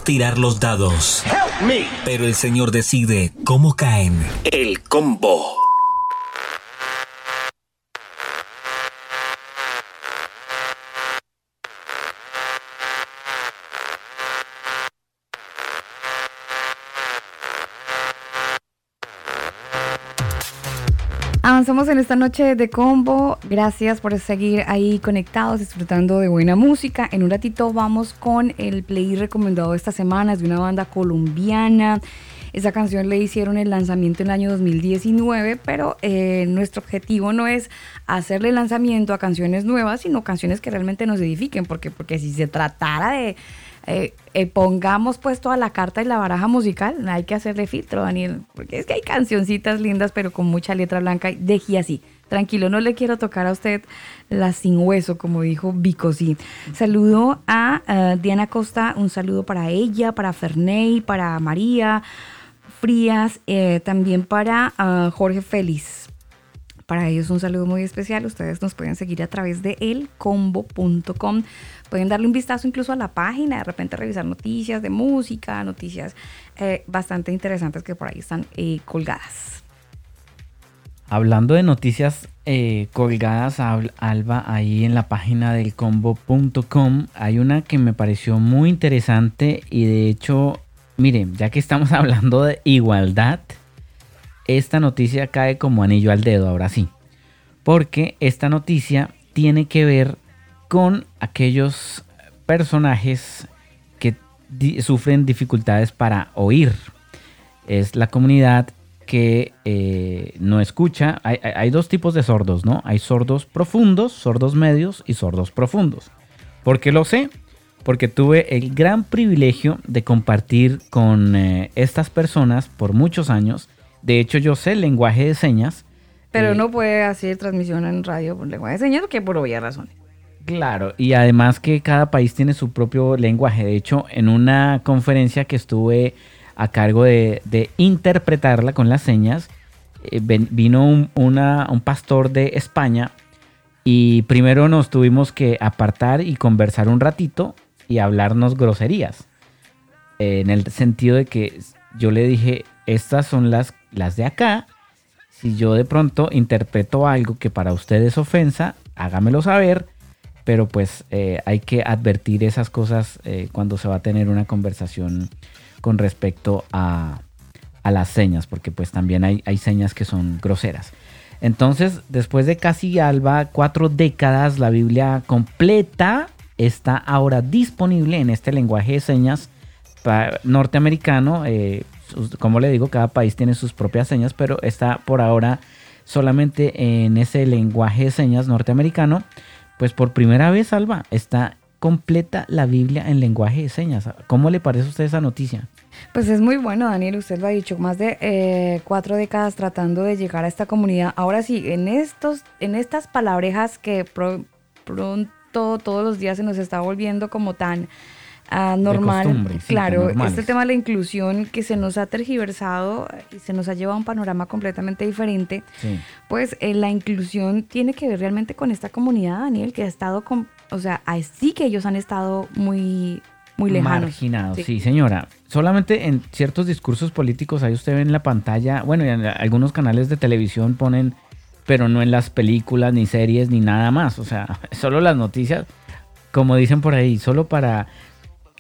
Tirar los dados. Pero el Señor decide cómo caen. El combo. Avanzamos en esta noche de combo. Gracias por seguir ahí conectados, disfrutando de buena música. En un ratito vamos con el play recomendado esta semana. Es de una banda colombiana. Esa canción le hicieron el lanzamiento en el año 2019, pero eh, nuestro objetivo no es hacerle lanzamiento a canciones nuevas, sino canciones que realmente nos edifiquen, porque, porque si se tratara de eh, eh, pongamos pues toda la carta y la baraja musical, hay que hacerle filtro, Daniel, porque es que hay cancioncitas lindas, pero con mucha letra blanca, deje así. Tranquilo, no le quiero tocar a usted la sin hueso, como dijo Vico, sí. Saludo a eh, Diana Costa, un saludo para ella, para Ferney, para María Frías, también para Jorge Félix. Para ellos un saludo muy especial. Ustedes nos pueden seguir a través de elcombo.com. Pueden darle un vistazo incluso a la página, de repente revisar noticias de música, noticias eh, bastante interesantes que por ahí están eh, colgadas. Hablando de noticias eh, colgadas, Alba, ahí en la página del combo.com hay una que me pareció muy interesante y de hecho, miren, ya que estamos hablando de igualdad, esta noticia cae como anillo al dedo, ahora sí. Porque esta noticia tiene que ver con aquellos personajes que sufren dificultades para oír. Es la comunidad que eh, no escucha. Hay, dos tipos de sordos, ¿no? Hay sordos profundos, sordos medios y sordos profundos. ¿Por qué lo sé? Porque tuve el gran privilegio de compartir con eh, estas personas por muchos años. De hecho, yo sé lenguaje de señas. Pero eh, no puede hacer transmisión en radio por lenguaje de señas, que por obvias razones. Claro, y además que cada país tiene su propio lenguaje. De hecho, en una conferencia que estuve a cargo de, interpretarla con las señas, eh, vino un, un pastor de España y primero nos tuvimos que apartar y conversar un ratito y hablarnos groserías. en el sentido de que yo le dije, estas son las, las de acá. Si yo de pronto interpreto algo que para usted es ofensa, hágamelo saber pero pues eh, hay que advertir esas cosas eh, cuando se va a tener una conversación con respecto a, las señas, porque pues también hay, hay, señas que son groseras. Entonces, después de casi alba cuatro décadas, la Biblia completa está ahora disponible en este lenguaje de señas norteamericano. Eh, como le digo, cada país tiene sus propias señas, pero está por ahora solamente en ese lenguaje de señas norteamericano pues por primera vez, Alba, está completa la Biblia en lenguaje de señas. ¿Cómo le parece a usted esa noticia? Pues es muy bueno, Daniel, usted lo ha dicho, más de eh, cuatro décadas tratando de llegar a esta comunidad. Ahora sí, en, estos, en estas palabrejas que pronto todos los días se nos está volviendo como tan normal. claro, este tema de la inclusión que se nos ha tergiversado y se nos ha llevado a un panorama completamente diferente, pues eh, la inclusión tiene que ver realmente con esta comunidad, Daniel, que ha estado con, o sea, sí que ellos han estado muy muy lejanos. Marginados, sí. señora. Solamente en ciertos discursos políticos, ahí usted ve en la pantalla, bueno, en algunos canales de televisión ponen, pero no en las películas, ni series, ni nada más. O sea, solo las noticias, como dicen por ahí, solo para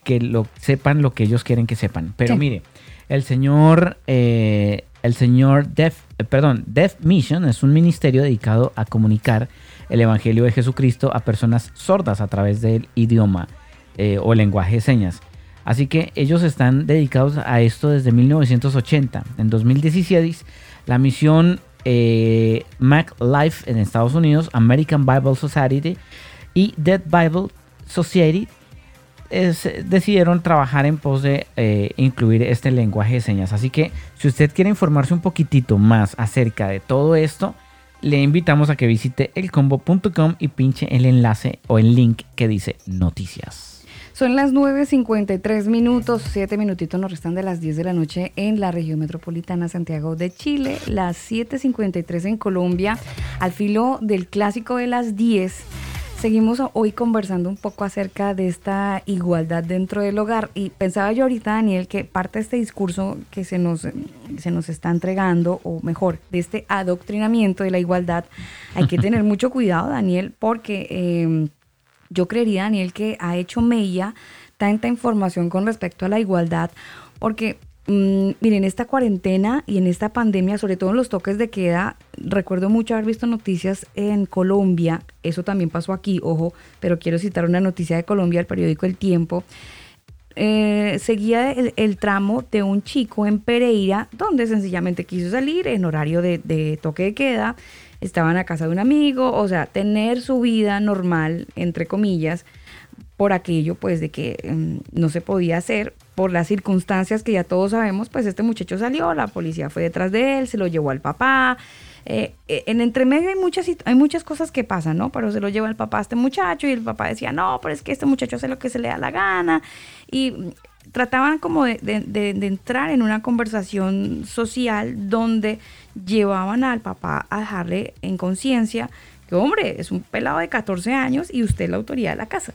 que lo sepan lo que ellos quieren que sepan. Pero mire, el señor, eh, el señor Deaf, eh, perdón, Deaf Mission es un ministerio dedicado a comunicar el evangelio de Jesucristo a personas sordas a través del idioma eh, o lenguaje de señas. Así que ellos están dedicados a esto desde 1980. En 2016, la misión Mac Life en Estados Unidos, American Bible Society y Dead Bible Society decidieron trabajar en pos de eh, incluir este lenguaje de señas. Así que si usted quiere informarse un poquitito más acerca de todo esto, le invitamos a que visite elcombo.com y pinche el enlace o el link que dice noticias. Son las 9.53 minutos, 7 minutitos nos restan de las 10 de la noche en la región metropolitana Santiago de Chile, las 7.53 en Colombia, al filo del clásico de las 10 Seguimos hoy conversando un poco acerca de esta igualdad dentro del hogar y pensaba yo ahorita, Daniel, que parte de este discurso que se nos, se nos está entregando, o mejor, de este adoctrinamiento de la igualdad, hay que tener mucho cuidado, Daniel, porque em, yo creería, Daniel, que ha hecho mella tanta información con respecto a la igualdad, porque Mm, miren, esta cuarentena y en esta pandemia, sobre todo en los toques de queda, recuerdo mucho haber visto noticias en Colombia, eso también pasó aquí, ojo, pero quiero citar una noticia de Colombia, el periódico El Tiempo. Eh, seguía el, tramo de un chico en Pereira, donde sencillamente quiso salir en horario de, de toque de queda, estaba en la casa de un amigo, o sea, tener su vida normal, entre comillas, por aquello pues de que mm, no se podía hacer por las circunstancias que ya todos sabemos, pues este muchacho salió, la policía fue detrás de él, se lo llevó al papá. Eh, eh, en entremedio hay muchas, hay muchas cosas que pasan, ¿no? Pero se lo lleva el papá a este muchacho y el papá decía, no, pero es que este muchacho hace lo que se le da la gana. Y mm, trataban como de, de entrar en una conversación social donde llevaban al papá a dejarle en conciencia que, hombre, es un pelado de 14 años y usted es la autoridad de la casa.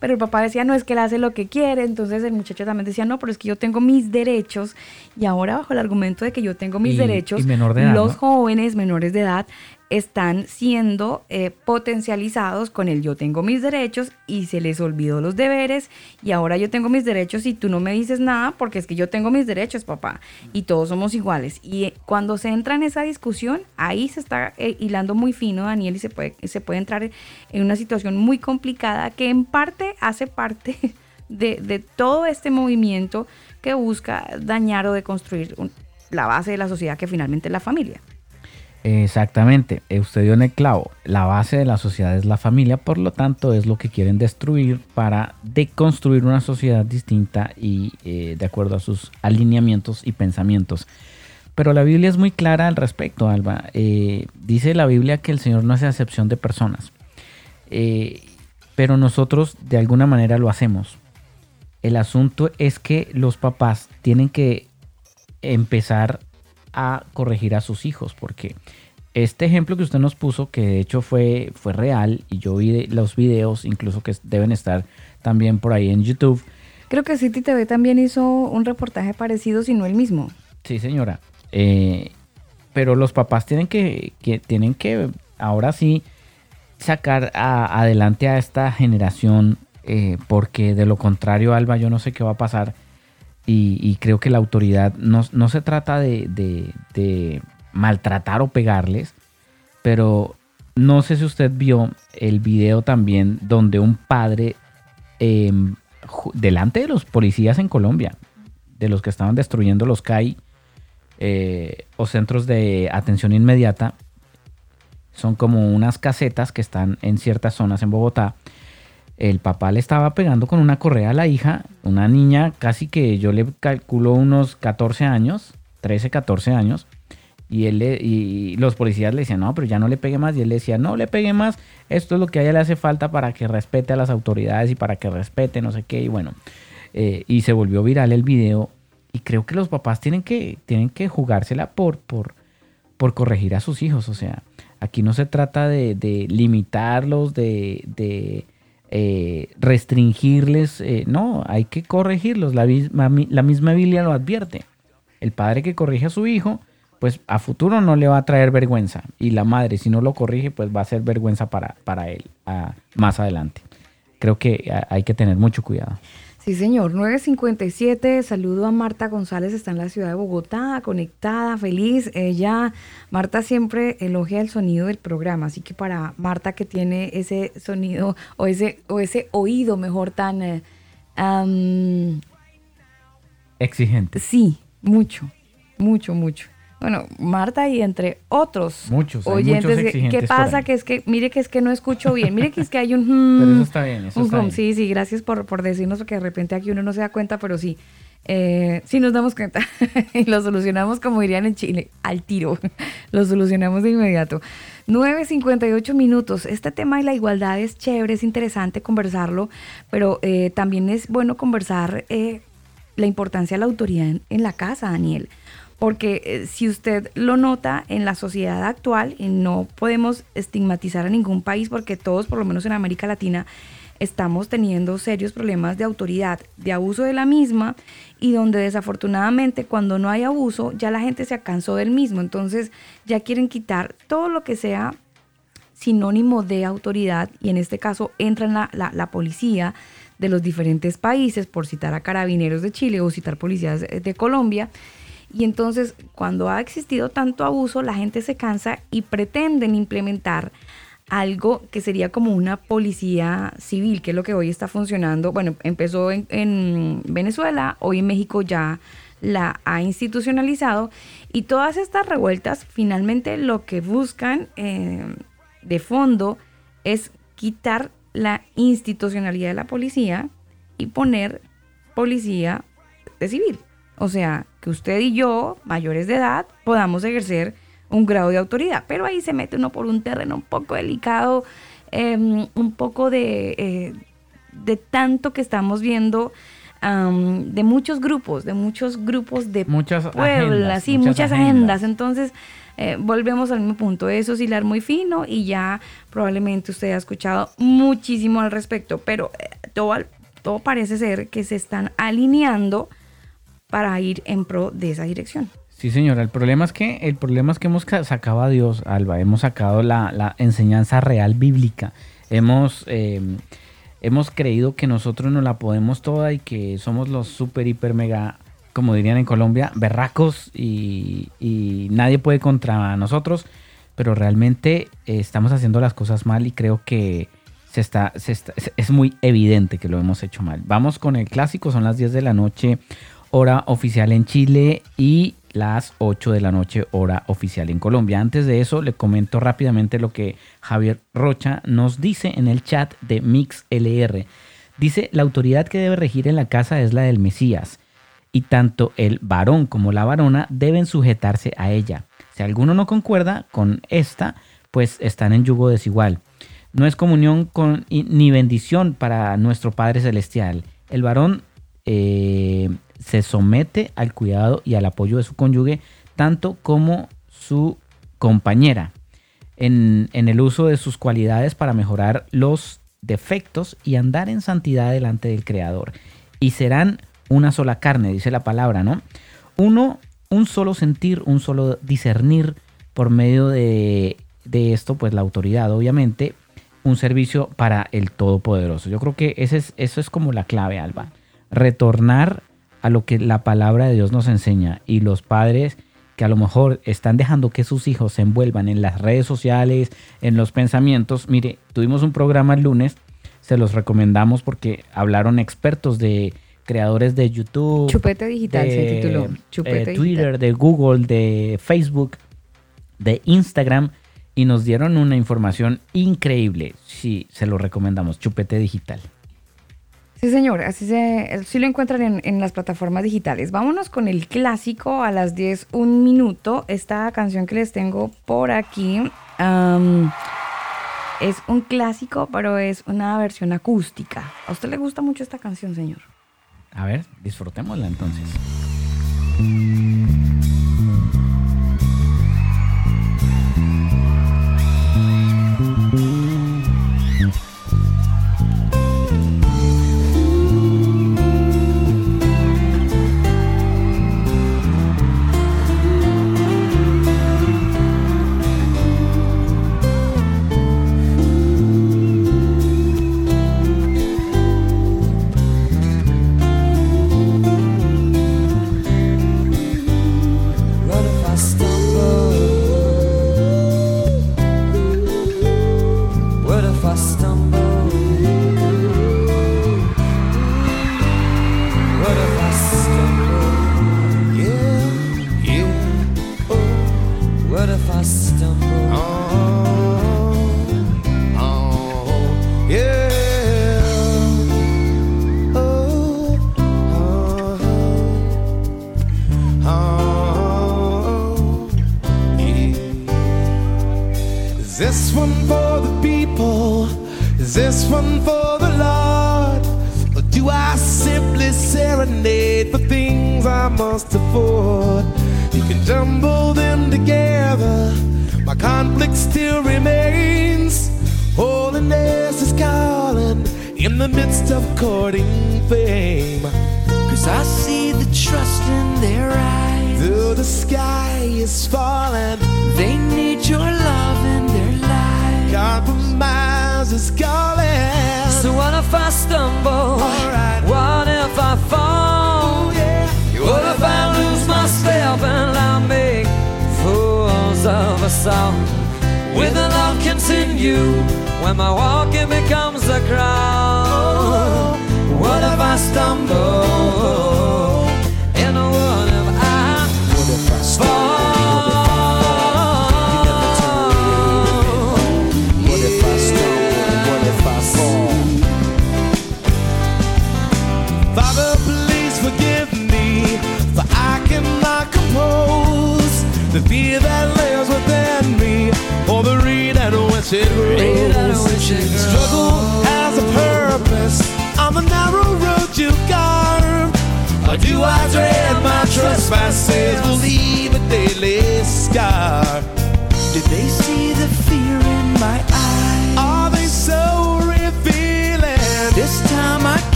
Pero el papá decía, no, es que él hace lo que quiere. Entonces el muchacho también decía, no, pero es que yo tengo mis derechos. Y ahora bajo el argumento de que yo tengo mis derechos, los jóvenes menores de edad están siendo eh, potencializados con el yo tengo mis derechos y se les olvidó los deberes y ahora yo tengo mis derechos y tú no me dices nada porque es que yo tengo mis derechos, papá, y todos somos iguales. Y cuando se entra en esa discusión, ahí se está eh, hilando muy fino, Daniel, y se puede, se puede entrar en una situación muy complicada que en parte hace parte de, de todo este movimiento que busca dañar o deconstruir la base de la sociedad que finalmente es la familia. Exactamente, eh, usted dio en el clavo. La base de la sociedad es la familia, por lo tanto es lo que quieren destruir para deconstruir una sociedad distinta y eh, de acuerdo a sus alineamientos y pensamientos. Pero la Biblia es muy clara al respecto, Alba. Eh, dice la Biblia que el Señor no hace excepción de personas, pero nosotros de alguna manera lo hacemos. El asunto es que los papás tienen que empezar a corregir a sus hijos, porque este ejemplo que usted nos puso, que de hecho fue, fue real, y yo vi los videos, incluso que deben estar también por ahí en YouTube. Creo que City TV también hizo un reportaje parecido, si no el mismo. Sí, señora. Eh, pero los papás tienen que, tienen que ahora sí sacar adelante a esta generación, eh, porque de lo contrario, Alba, yo no sé qué va a pasar y, creo que la autoridad no, se trata de, maltratar o pegarles, pero no sé si usted vio el video también donde un padre em, delante de los policías en Colombia, de los que estaban destruyendo los CAI eh, o centros de atención inmediata, son como unas casetas que están en ciertas zonas en Bogotá el papá le estaba pegando con una correa a la hija, una niña casi que yo le calculo unos 14 años, 13, 14 años, y él y los policías le decían, no, pero ya no le pegue más, y él le decía, no le pegue más, esto es lo que a ella le hace falta para que respete a las autoridades y para que respete no sé qué, y bueno, eh, y se volvió viral el video, y creo que los papás tienen que, tienen que jugársela por, por, por corregir a sus hijos, o sea, aquí no se trata de, de limitarlos, de eh, restringirles, eh, no, hay que corregirlos. La misma, la misma Biblia lo advierte. El padre que corrige a su hijo, pues a futuro no le va a traer vergüenza. Y la madre, si no lo corrige, pues va a ser vergüenza para, para él más adelante. Creo que hay que tener mucho cuidado. Sí, señor. 957. Saludo a Marta González, está en la ciudad de Bogotá, conectada, feliz. Ella, Marta siempre elogia el sonido del programa, así que para Marta que tiene ese sonido o ese, o ese oído mejor tan... Eh, Exigente. Sí, mucho, mucho, mucho. Bueno, Marta y entre otros muchos, oyentes. ¿Qué pasa? Que es que, mire que es que no escucho bien. Mire que es que hay un... pero eso está bien, eso está bien. Sí, sí, gracias por, por decirnos que de repente aquí uno no se da cuenta, pero sí. Eh, sí nos damos cuenta y lo solucionamos como dirían en Chile, al tiro. lo solucionamos de inmediato. 9.58 minutos. Este tema de la igualdad es chévere, es interesante conversarlo, pero eh, también es bueno conversar eh, la importancia de la autoridad en la casa, Daniel porque eh, si usted lo nota en la sociedad actual, y no podemos estigmatizar a ningún país porque todos, por lo menos en América Latina, estamos teniendo serios problemas de autoridad, de abuso de la misma y donde desafortunadamente cuando no hay abuso ya la gente se cansó del mismo, entonces ya quieren quitar todo lo que sea sinónimo de autoridad y en este caso entra la, la, policía de los diferentes países, por citar a carabineros de Chile o citar policías de Colombia. Y entonces cuando ha existido tanto abuso, la gente se cansa y pretenden implementar algo que sería como una policía civil, que es lo que hoy está funcionando. Bueno, empezó en, Venezuela, hoy en México ya la ha institucionalizado y todas estas revueltas finalmente lo que buscan eh, de fondo es quitar la institucionalidad de la policía y poner policía de civil. O sea, que usted y yo, mayores de edad, podamos ejercer un grado de autoridad. Pero ahí se mete uno por un terreno un poco delicado, em, un poco de, eh, de tanto que estamos viendo. de muchos grupos, de muchos grupos de muchas Puebla, sí, muchas, agendas. Entonces, eh, volvemos al mismo punto, es oscilar muy fino y ya probablemente usted ha escuchado muchísimo al respecto, pero eh, todo, todo parece ser que se están alineando para ir en pro de esa dirección. Sí, señora. El problema es que el problema es que hemos sacado a Dios, Alba. Hemos sacado la, enseñanza real bíblica. Hemos, em, hemos creído que nosotros nos la podemos toda y que somos los super, hiper, mega, como dirían en Colombia, berracos y, nadie puede contra nosotros. Pero realmente eh, estamos haciendo las cosas mal y creo que se está, es muy evidente que lo hemos hecho mal. Vamos con el clásico, son las 10 de la noche, hora oficial en Chile y las 8 de la noche hora oficial en Colombia. Antes de eso, le comento rápidamente lo que Javier Rocha nos dice en el chat de MixLR. Dice, la autoridad que debe regir en la casa es la del Mesías, y tanto el varón como la varona deben sujetarse a ella. Si alguno no concuerda con esta, pues están en yugo desigual. No es comunión ni bendición para nuestro Padre Celestial. El varón eh, se somete al cuidado y al apoyo de su cónyuge, tanto como su compañera, en, el uso de sus cualidades para mejorar los defectos y andar en santidad delante del Creador. Y serán una sola carne, dice la palabra, ¿no? Uno, un solo sentir, un solo discernir por medio de, esto, pues la autoridad, obviamente, un servicio para el Todopoderoso. Yo creo que ese es, eso es como la clave, Alba. Retornar a lo que la palabra de Dios nos enseña y los padres que a lo mejor están dejando que sus hijos se envuelvan en las redes sociales, en los pensamientos. Mire, tuvimos un programa el lunes, se los recomendamos porque hablaron expertos de creadores de YouTube, Chupete Digital se tituló, Chupete eh, Twitter, de Google, de Facebook, de Instagram y nos dieron una información increíble. Sí, se lo recomendamos, Chupete Digital. Sí, señor, así se, sí lo encuentran en, las plataformas digitales. Vámonos con el clásico a las 10, un minuto. Esta canción que les tengo por aquí es un clásico, pero es una versión acústica. ¿A usted le gusta mucho esta canción, señor? A ver, disfrutémosla entonces.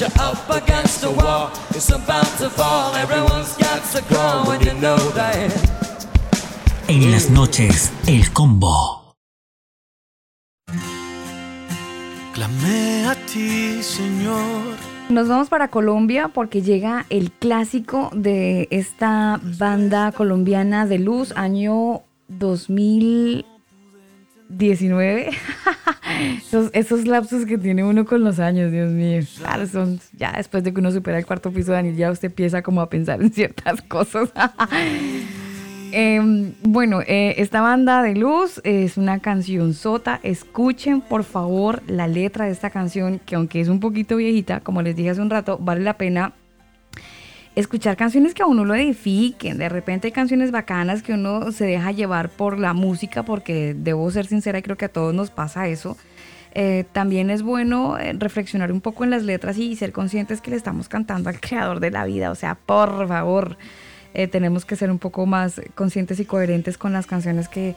Know that you're up against the wall. It's about to fall. Everyone's got to crawl when you know that. En las noches, el combo. Clamé a ti, Señor. Nos vamos para Colombia porque llega el clásico de esta banda colombiana de luz, año 2019. esos, esos lapsos que tiene uno con los años, Dios mío. Claro, son ya después de que uno supera el cuarto piso, Daniel, ya usted empieza como a pensar en ciertas cosas. Em, bueno, eh, esta banda de luz es una canción sota. Escuchen por favor la letra de esta canción, que aunque es un poquito viejita, como les dije hace un rato, vale la pena escuchar canciones que a uno lo edifiquen. De repente hay canciones bacanas que uno se deja llevar por la música, porque debo ser sincera y creo que a todos nos pasa eso. Eh, también es bueno eh, reflexionar un poco en las letras y ser conscientes que le estamos cantando al creador de la vida. O sea, por favor, eh, tenemos que ser un poco más conscientes y coherentes con las canciones que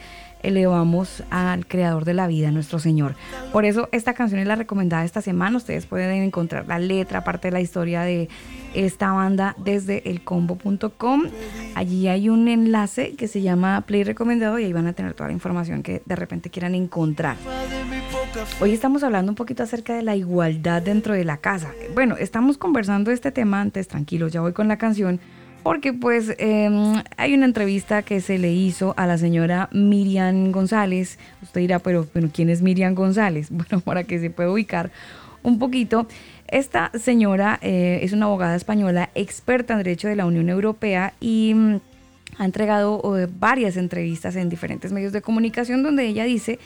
elevamos al creador de la vida, nuestro Señor. Por eso esta canción es la recomendada esta semana. Ustedes pueden encontrar la letra, parte de la historia de esta banda desde elcombo.com. Allí hay un enlace que se llama Play Recomendado y ahí van a tener toda la información que de repente quieran encontrar. Hoy estamos hablando un poquito acerca de la igualdad dentro de la casa. Bueno, estamos conversando este tema antes, tranquilos, ya voy con la canción porque pues eh, hay una entrevista que se le hizo a la señora Miriam González. Usted dirá, pero, pero ¿quién es Miriam González? Bueno, para que se pueda ubicar un poquito. Esta señora eh, es una abogada española experta en derecho de la Unión Europea y mm, ha entregado varias entrevistas en diferentes medios de comunicación donde ella dice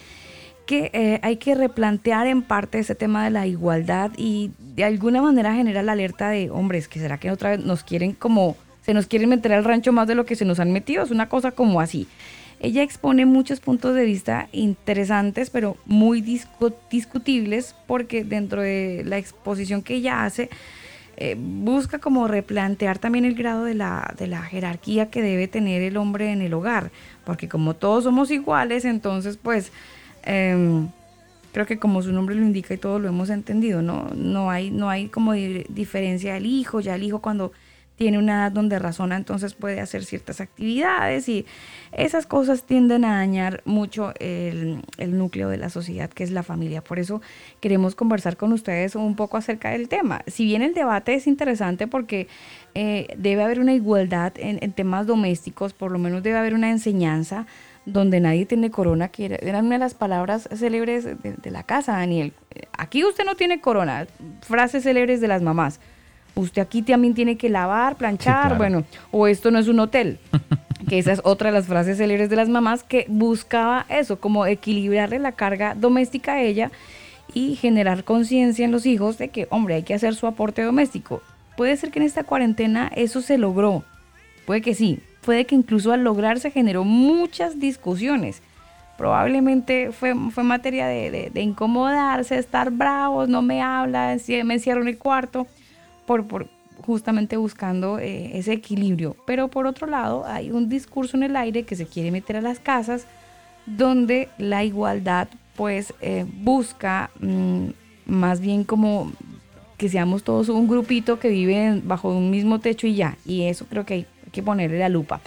que eh, hay que replantear en parte ese tema de la igualdad y de alguna manera genera la alerta de, hombres, que será que otra vez nos quieren como se nos quieren meter al rancho más de lo que se nos han metido, es una cosa como así. Ella expone muchos puntos de vista interesantes, pero muy discu discutibles, porque dentro de la exposición que ella hace, eh, busca como replantear también el grado de la, de la jerarquía que debe tener el hombre en el hogar, porque como todos somos iguales, entonces pues... Eh, creo que como su nombre lo indica y todos lo hemos entendido, no, no hay, no hay como di diferencia del hijo, ya el hijo cuando tiene una edad donde razona, entonces puede hacer ciertas actividades y esas cosas tienden a dañar mucho el, núcleo de la sociedad que es la familia. Por eso queremos conversar con ustedes un poco acerca del tema. Si bien el debate es interesante porque eh, debe haber una igualdad en, temas domésticos, por lo menos debe haber una enseñanza donde nadie tiene corona, que era una de las palabras célebres de, de la casa, Daniel. Aquí usted no tiene corona, frases célebres de las mamás usted aquí también tiene que lavar, planchar, bueno, o esto no es un hotel. que esa es otra de las frases célebres de las mamás que buscaba eso, como equilibrarle la carga doméstica a ella y generar conciencia en los hijos de que, hombre, hay que hacer su aporte doméstico. Puede ser que en esta cuarentena eso se logró, puede que sí, puede que incluso al lograrse generó muchas discusiones. Probablemente fue, fue materia de, de, incomodarse, estar bravos, no me habla, me encierro en el cuarto justamente buscando eh, ese equilibrio. Pero por otro lado, hay un discurso en el aire que se quiere meter a las casas donde la igualdad pues eh, busca mm, más bien como que seamos todos un grupito que vive bajo un mismo techo y ya. Y eso creo que hay que ponerle la lupa.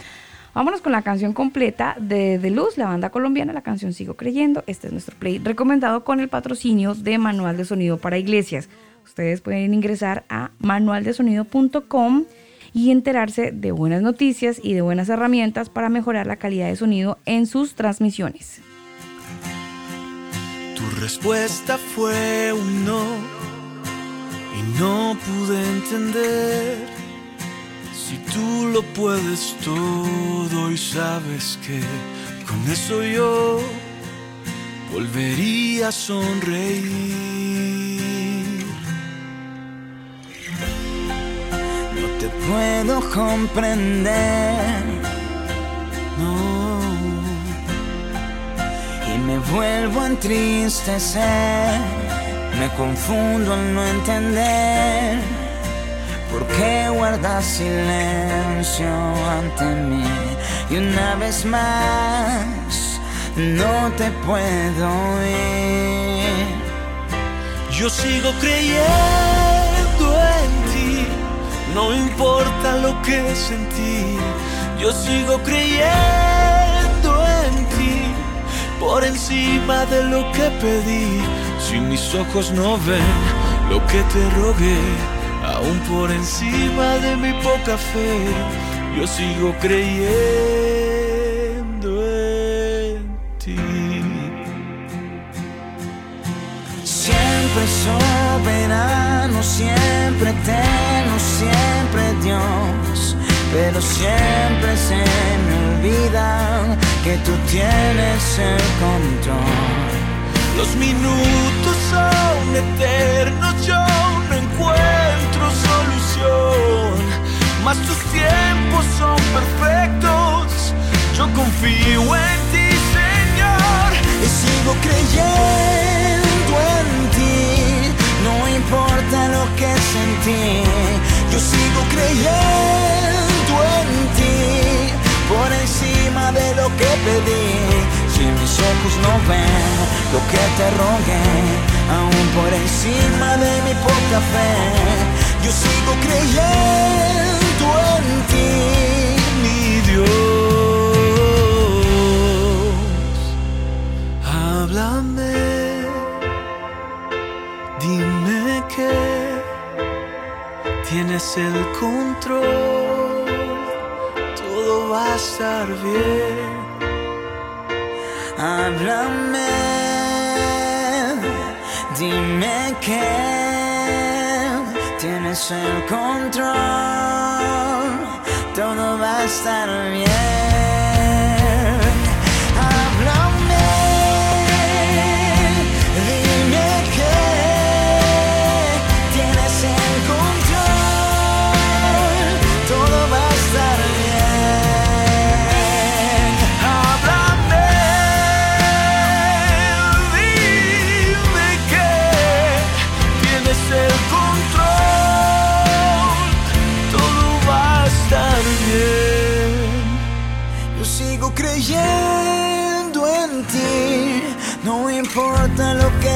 Vámonos con la canción completa de The Luz, la banda colombiana, la canción Sigo Creyendo. Este es nuestro play recomendado con el patrocinio de Manual de Sonido para Iglesias. Ustedes pueden ingresar a manualdesonido.com y enterarse de buenas noticias y de buenas herramientas para mejorar la calidad de sonido en sus transmisiones. Tu respuesta fue un no y no pude entender si tú lo puedes todo y sabes que con eso yo volvería a sonreír. Puedo comprender. No. Y me vuelvo a entristecer. Me confundo al no entender. ¿Por qué guardas silencio ante mí? Y una vez más, no te puedo ir. Yo sigo creyendo en no importa lo que sentí, yo sigo creyendo en ti. Por encima de lo que pedí, si mis ojos no ven lo que te rogué, aún por encima de mi poca fe, yo sigo creyendo en ti. Siempre soberano, siempre eterno, siempre Dios, pero siempre se me olvida que tú tienes el control. Los minutos son eternos, yo no encuentro solución, mas tus tiempos son perfectos, yo confío en ti, Señor, y sigo creyendo en ti, no importa lo que sentí yo sigo creyendo en ti, por encima de lo que pedí. Si mis ojos no ven lo que te rogué, aún por encima de mi poca fe, yo sigo creyendo en ti, mi Dios. Háblame, dime que tienes el control, todo va a estar bien. Háblame, dime que tienes el control, todo va a estar bien.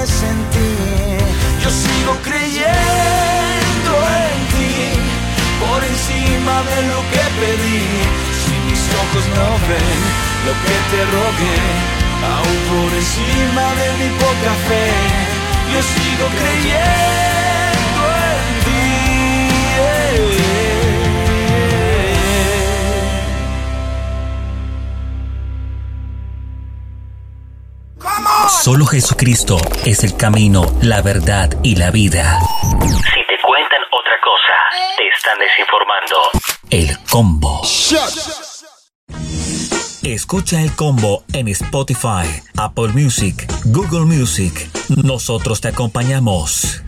Sentí. Yo sigo creyendo en ti, por encima de lo que pedí. Si mis ojos no ven lo que te rogué, aún por encima de mi poca fe, yo sigo creyendo Solo Jesucristo es el camino, la verdad y la vida. Si te cuentan otra cosa, te están desinformando. El combo. Escucha el combo en Spotify, Apple Music, Google Music. Nosotros te acompañamos.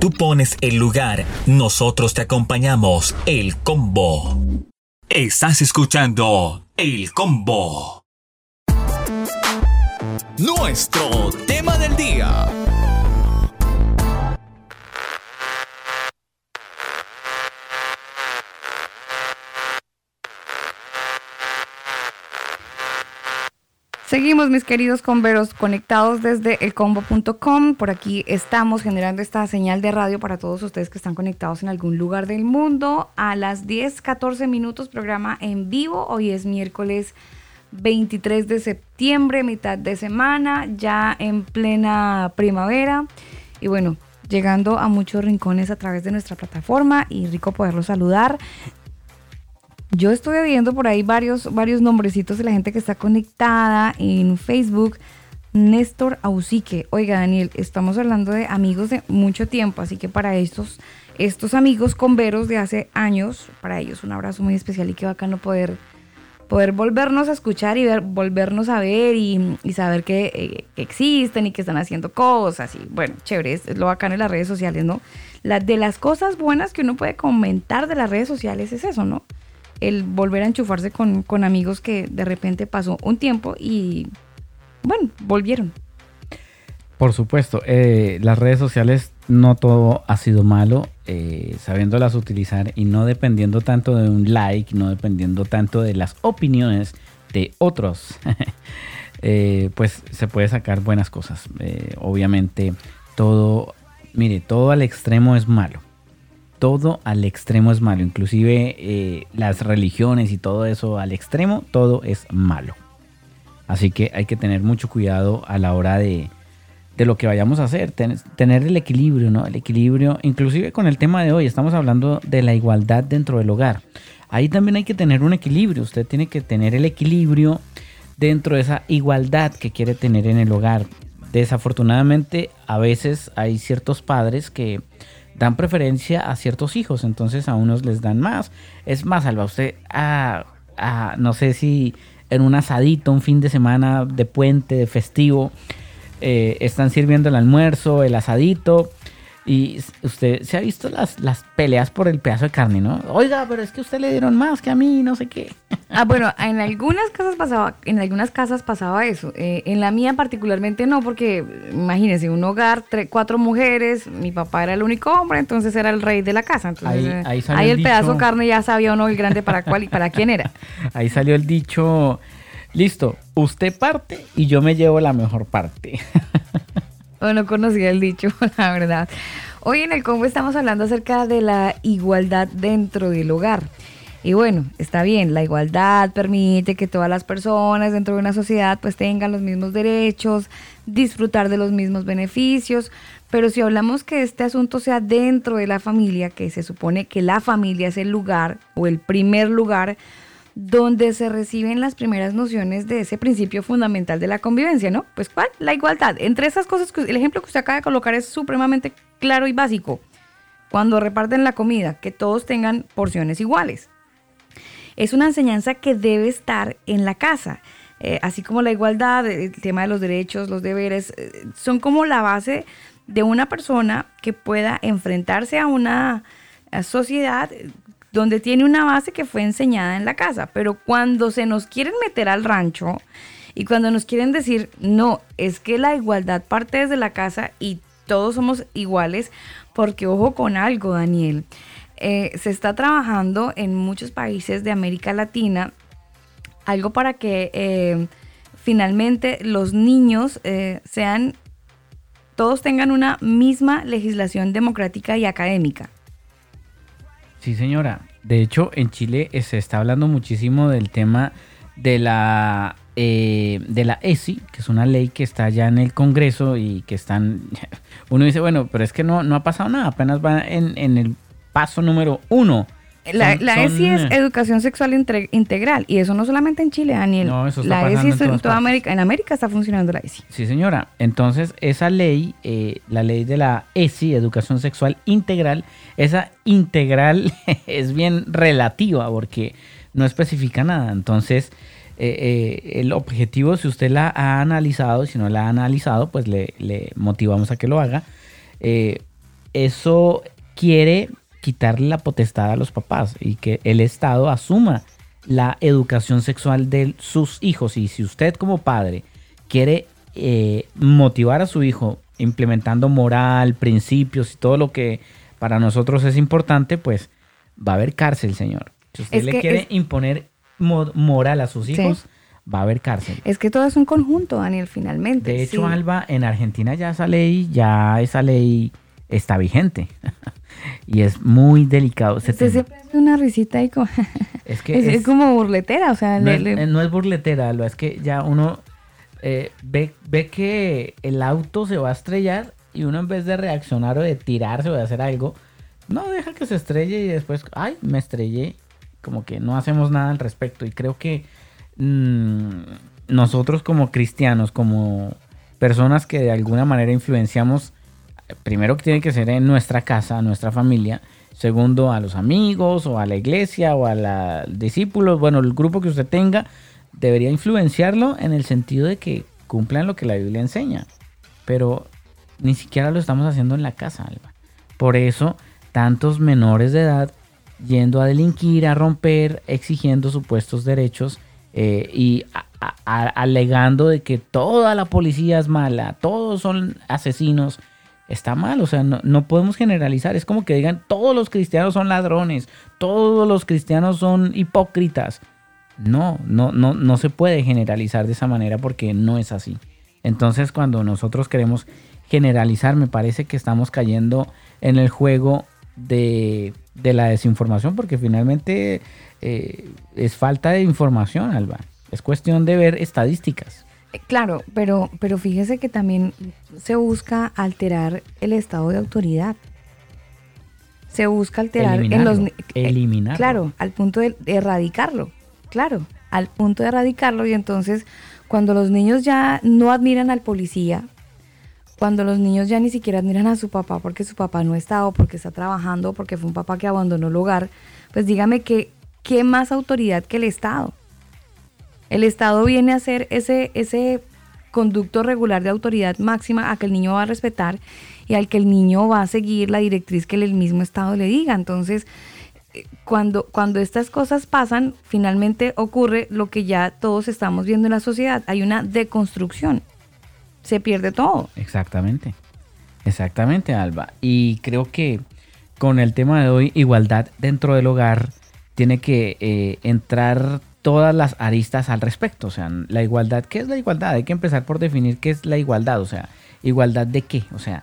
Tú pones el lugar, nosotros te acompañamos. El combo. Estás escuchando El combo. Nuestro tema del día. Seguimos, mis queridos converos, conectados desde elcombo.com. Por aquí estamos generando esta señal de radio para todos ustedes que están conectados en algún lugar del mundo. A las 10, 14 minutos, programa en vivo. Hoy es miércoles 23 de septiembre, mitad de semana, ya en plena primavera. Y bueno, llegando a muchos rincones a través de nuestra plataforma y rico poderlos saludar. Yo estoy viendo por ahí varios, varios nombrecitos de la gente que está conectada en Facebook. Néstor Ausique. Oiga, Daniel, estamos hablando de amigos de mucho tiempo, así que para estos, estos amigos converos de hace años, para ellos un abrazo muy especial y qué bacano poder, poder volvernos a escuchar y ver, volvernos a ver y, saber que, eh, que, existen y que están haciendo cosas. Y bueno, chévere, es lo bacano en las redes sociales, ¿no? La, de las cosas buenas que uno puede comentar de las redes sociales es eso, ¿no? el volver a enchufarse con, amigos que de repente pasó un tiempo y, bueno, volvieron. Por supuesto, eh, las redes sociales no todo ha sido malo, eh, sabiéndolas utilizar y no dependiendo tanto de un like, no dependiendo tanto de las opiniones de otros, eh, pues se puede sacar buenas cosas. obviamente todo, mire, todo al extremo es malo todo al extremo es malo. Inclusive eh, las religiones y todo eso al extremo, todo es malo. Así que hay que tener mucho cuidado a la hora de, lo que vayamos a hacer. tener el equilibrio, ¿no? El equilibrio, inclusive con el tema de hoy, estamos hablando de la igualdad dentro del hogar. Ahí también hay que tener un equilibrio. Usted tiene que tener el equilibrio dentro de esa igualdad que quiere tener en el hogar. Desafortunadamente, a veces hay ciertos padres que dan preferencia a ciertos hijos, entonces a unos les dan más. Es más, Alba, usted, a, no sé si en un asadito, un fin de semana de puente, de festivo, eh, están sirviendo el almuerzo, el asadito, y usted se ha visto las, las peleas por el pedazo de carne, ¿no? Oiga, pero es que usted le dieron más que a mí, no sé qué. Ah, bueno, en algunas casas pasaba, en algunas casas pasaba eso. Eh, en la mía particularmente no, porque imagínense, un hogar, cuatro mujeres, mi papá era el único hombre, entonces era el rey de la casa. Entonces, ahí, ahí, el, pedazo de carne ya sabía uno el grande para cuál y para quién era. Ahí salió el dicho, listo, usted parte y yo me llevo la mejor parte. no conocía el dicho, la verdad. Hoy en el combo estamos hablando acerca de la igualdad dentro del hogar. Y bueno, está bien, la igualdad permite que todas las personas dentro de una sociedad pues tengan los mismos derechos, disfrutar de los mismos beneficios, pero si hablamos que este asunto sea dentro de la familia, que se supone que la familia es el lugar o el primer lugar donde se reciben las primeras nociones de ese principio fundamental de la convivencia, ¿no? Pues ¿cuál? La igualdad. Entre esas cosas, el ejemplo que usted acaba de colocar es supremamente claro y básico. Cuando reparten la comida, que todos tengan porciones iguales. Es una enseñanza que debe estar en la casa. Eh, así como la igualdad, el tema de los derechos, los deberes, eh, son como la base de una persona que pueda enfrentarse a una sociedad donde tiene una base que fue enseñada en la casa. Pero cuando se nos quieren meter al rancho y cuando nos quieren decir, no, es que la igualdad parte desde la casa y todos somos iguales, porque ojo con algo, Daniel. Eh, se está trabajando en muchos países de América Latina algo para que eh, finalmente los niños eh, sean, todos tengan una misma legislación democrática y académica. Sí, señora. De hecho, en Chile eh, se está hablando muchísimo del tema de la eh, de la ESI, que es una ley que está ya en el Congreso y que están... Uno dice, bueno, pero es que no, no ha pasado nada, apenas va en, en el paso número uno. La, ESI es educación sexual integral y eso no solamente en Chile, Daniel. No, eso está la ESI es en, toda América. En América está funcionando la ESI. Sí, señora. Entonces, esa ley, eh, la ley de la ESI, educación sexual integral, esa integral es bien relativa porque no especifica nada. Entonces, eh, eh, el objetivo, si usted la ha analizado, si no la ha analizado, pues le, motivamos a que lo haga. eso quiere quitarle la potestad a los papás y que el Estado asuma la educación sexual de sus hijos. Y si usted como padre quiere eh, motivar a su hijo implementando moral, principios y todo lo que para nosotros es importante, pues va a haber cárcel, señor. Si usted le quiere imponer moral a sus hijos, va a haber cárcel. Es que todo es un conjunto, Daniel, finalmente. De hecho, Alba, en Argentina ya esa ley, ya esa ley está vigente. y es muy delicado. Se siempre hace una risita y como... es, que es, como burletera, o sea... No, es, burletera, lo es que ya uno eh, ve, ve que el auto se va a estrellar y uno en vez de reaccionar o de tirarse o de hacer algo, no deja que se estrelle y después, ay, me estrellé. Como que no hacemos nada al respecto. Y creo que mm, nosotros como cristianos, como personas que de alguna manera influenciamos primero que tiene que ser en nuestra casa, nuestra familia. Segundo, a los amigos o a la iglesia o a los discípulos, bueno, el grupo que usted tenga, debería influenciarlo en el sentido de que cumplan lo que la Biblia enseña. Pero ni siquiera lo estamos haciendo en la casa, Alba. Por eso, tantos menores de edad yendo a delinquir, a romper, exigiendo supuestos derechos eh, y alegando de que toda la policía es mala, todos son asesinos está mal, o sea, no, podemos generalizar. Es como que digan, todos los cristianos son ladrones, todos los cristianos son hipócritas. No, no, no, no se puede generalizar de esa manera porque no es así. Entonces, cuando nosotros queremos generalizar, me parece que estamos cayendo en el juego de, la desinformación, porque finalmente eh, es falta de información, Alba. Es cuestión de ver estadísticas. Claro, pero, pero fíjese que también se busca alterar el estado de autoridad. Se busca alterar en los eliminar. Claro, al punto de erradicarlo. Claro, al punto de erradicarlo. Y entonces, cuando los niños ya no admiran al policía, cuando los niños ya ni siquiera admiran a su papá porque su papá no está o porque está trabajando o porque fue un papá que abandonó el hogar, pues dígame que qué más autoridad que el Estado. El Estado viene a ser ese, ese conducto regular de autoridad máxima a que el niño va a respetar y al que el niño va a seguir la directriz que el mismo Estado le diga. Entonces, eh, cuando, cuando estas cosas pasan, finalmente ocurre lo que ya todos estamos viendo en la sociedad. Hay una deconstrucción. Se pierde todo. Exactamente. Exactamente, Alba. Y creo que con el tema de hoy, igualdad dentro del hogar, tiene que eh, entrar todas las aristas al respecto. O sea, la igualdad, ¿qué es la igualdad? Hay que empezar por definir qué es la igualdad. O sea, ¿igualdad de qué? O sea,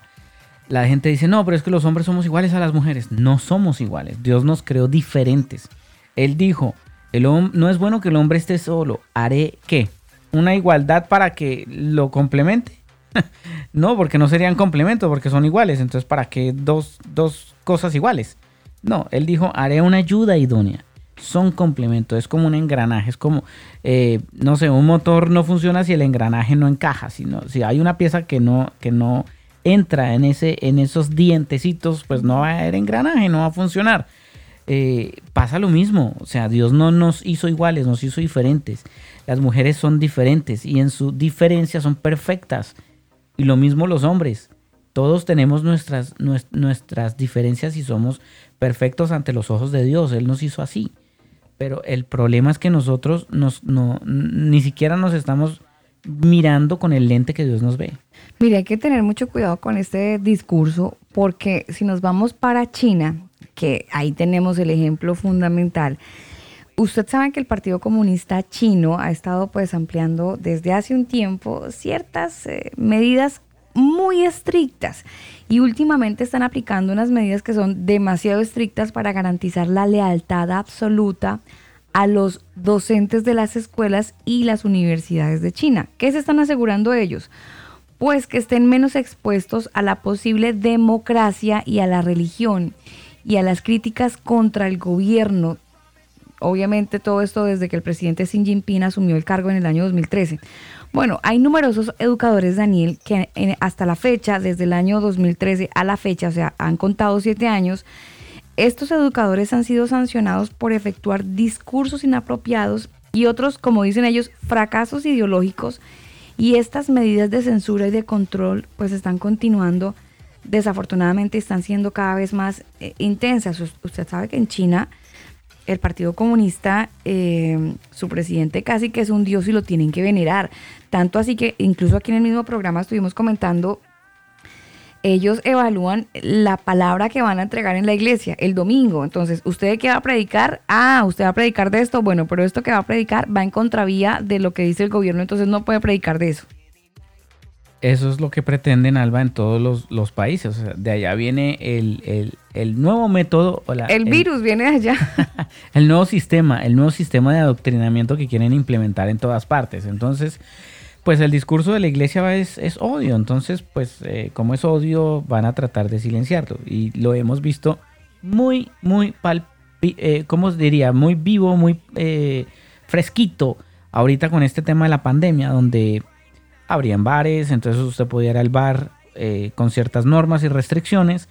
la gente dice, no, pero es que los hombres somos iguales a las mujeres. No somos iguales. Dios nos creó diferentes. Él dijo, el no es bueno que el hombre esté solo. ¿Haré qué? ¿Una igualdad para que lo complemente? no, porque no serían complementos, porque son iguales. Entonces, ¿para qué dos, dos cosas iguales? No, él dijo, haré una ayuda idónea son complementos, es como un engranaje, es como, eh, no sé, un motor no funciona si el engranaje no encaja, sino si hay una pieza que no, que no entra en, ese, en esos dientecitos, pues no va a haber engranaje, no va a funcionar. Eh, pasa lo mismo, o sea, Dios no nos hizo iguales, nos hizo diferentes. Las mujeres son diferentes y en su diferencia son perfectas. Y lo mismo los hombres. Todos tenemos nuestras, nuestras diferencias y somos perfectos ante los ojos de Dios. Él nos hizo así. Pero el problema es que nosotros nos, no, ni siquiera nos estamos mirando con el lente que Dios nos ve. Mire, hay que tener mucho cuidado con este discurso porque si nos vamos para China, que ahí tenemos el ejemplo fundamental, usted sabe que el Partido Comunista Chino ha estado pues ampliando desde hace un tiempo ciertas eh, medidas muy estrictas y últimamente están aplicando unas medidas que son demasiado estrictas para garantizar la lealtad absoluta a los docentes de las escuelas y las universidades de China. ¿Qué se están asegurando ellos? Pues que estén menos expuestos a la posible democracia y a la religión y a las críticas contra el gobierno. Obviamente todo esto desde que el presidente Xi Jinping asumió el cargo en el año 2013. Bueno, hay numerosos educadores, Daniel, que hasta la fecha, desde el año 2013 a la fecha, o sea, han contado siete años, estos educadores han sido sancionados por efectuar discursos inapropiados y otros, como dicen ellos, fracasos ideológicos. Y estas medidas de censura y de control pues están continuando, desafortunadamente están siendo cada vez más eh, intensas. Usted sabe que en China el Partido Comunista, eh, su presidente casi que es un dios y lo tienen que venerar. Tanto así que incluso aquí en el mismo programa estuvimos comentando, ellos evalúan la palabra que van a entregar en la iglesia el domingo. Entonces, ¿usted qué va a predicar? Ah, usted va a predicar de esto. Bueno, pero esto que va a predicar va en contravía de lo que dice el gobierno, entonces no puede predicar de eso. Eso es lo que pretenden, Alba, en todos los, países. de allá viene el, nuevo método. el virus viene de allá. el nuevo sistema, el nuevo sistema de adoctrinamiento que quieren implementar en todas partes. Entonces, pues el discurso de la iglesia es, es odio. Entonces, pues eh, como es odio, van a tratar de silenciarlo. Y lo hemos visto muy, muy, eh, ¿cómo diría? Muy vivo, muy eh, fresquito ahorita con este tema de la pandemia, donde habrían bares, entonces usted podía ir al bar eh, con ciertas normas y restricciones,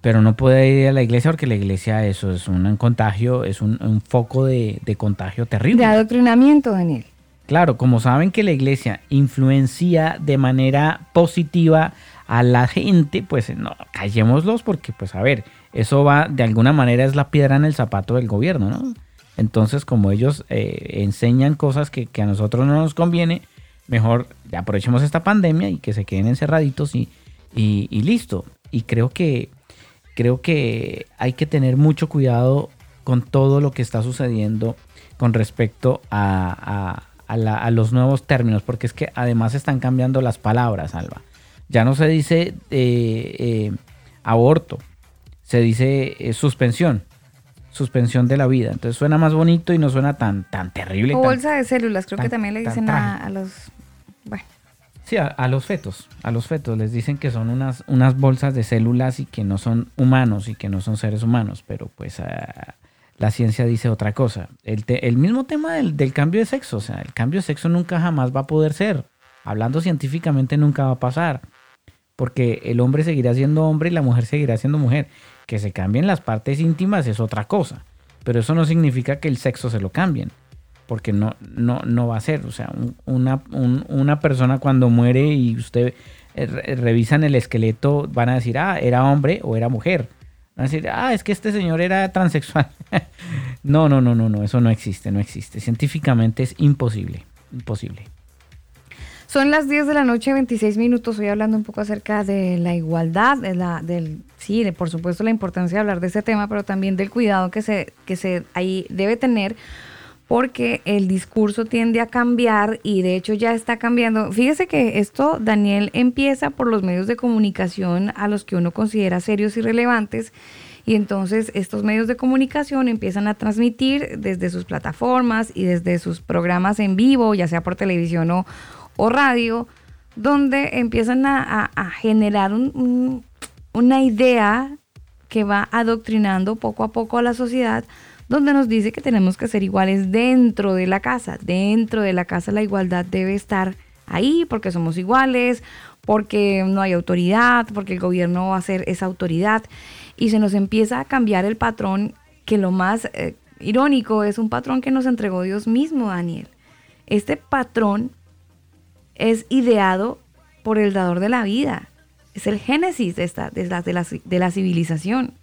pero no puede ir a la iglesia porque la iglesia eso es un contagio, es un, foco de, contagio terrible. De adoctrinamiento, Daniel. Claro, como saben que la iglesia influencia de manera positiva a la gente, pues no, callémoslos porque, pues a ver, eso va, de alguna manera es la piedra en el zapato del gobierno, ¿no? Entonces, como ellos eh, enseñan cosas que, que, a nosotros no nos conviene, mejor aprovechemos esta pandemia y que se queden encerraditos y, y, listo. Y creo que, creo que hay que tener mucho cuidado con todo lo que está sucediendo con respecto a, a, los nuevos términos, porque es que además están cambiando las palabras, Alba. Ya no se dice eh, eh, aborto, se dice eh, suspensión suspensión de la vida. Entonces suena más bonito y no suena tan, tan terrible. O bolsa de células, creo que también le dicen a, los... Bueno. Sí, a, los fetos, a los fetos les dicen que son unas, unas bolsas de células y que no son humanos y que no son seres humanos, pero pues ah, la ciencia dice otra cosa. El, el mismo tema del, del cambio de sexo, o sea, el cambio de sexo nunca jamás va a poder ser. Hablando científicamente nunca va a pasar, porque el hombre seguirá siendo hombre y la mujer seguirá siendo mujer. Que se cambien las partes íntimas es otra cosa, pero eso no significa que el sexo se lo cambien, porque no, no, no va a ser. O sea, una, una persona cuando muere y usted eh, revisan el esqueleto, van a decir, ah, era hombre o era mujer. Van a decir, ah, es que este señor era transexual. no, no, no, no, no, eso no existe, no existe. Científicamente es imposible, imposible. Son las 10 de la noche, 26 minutos. Hoy hablando un poco acerca de la igualdad, de la, del, sí, de por supuesto la importancia de hablar de este tema, pero también del cuidado que se, que se ahí debe tener porque el discurso tiende a cambiar y de hecho ya está cambiando. Fíjese que esto, Daniel, empieza por los medios de comunicación a los que uno considera serios y relevantes. Y entonces estos medios de comunicación empiezan a transmitir desde sus plataformas y desde sus programas en vivo, ya sea por televisión o, o radio, donde empiezan a, generar una idea que va adoctrinando poco a poco a la sociedad, donde nos dice que tenemos que ser iguales dentro de la casa. Dentro de la casa la igualdad debe estar ahí porque somos iguales, porque no hay autoridad, porque el gobierno va a ser esa autoridad. Y se nos empieza a cambiar el patrón que lo más eh, irónico es un patrón que nos entregó Dios mismo, Daniel. Este patrón es ideado por el dador de la vida. Es el génesis de, esta, de, la, de, la, civilización.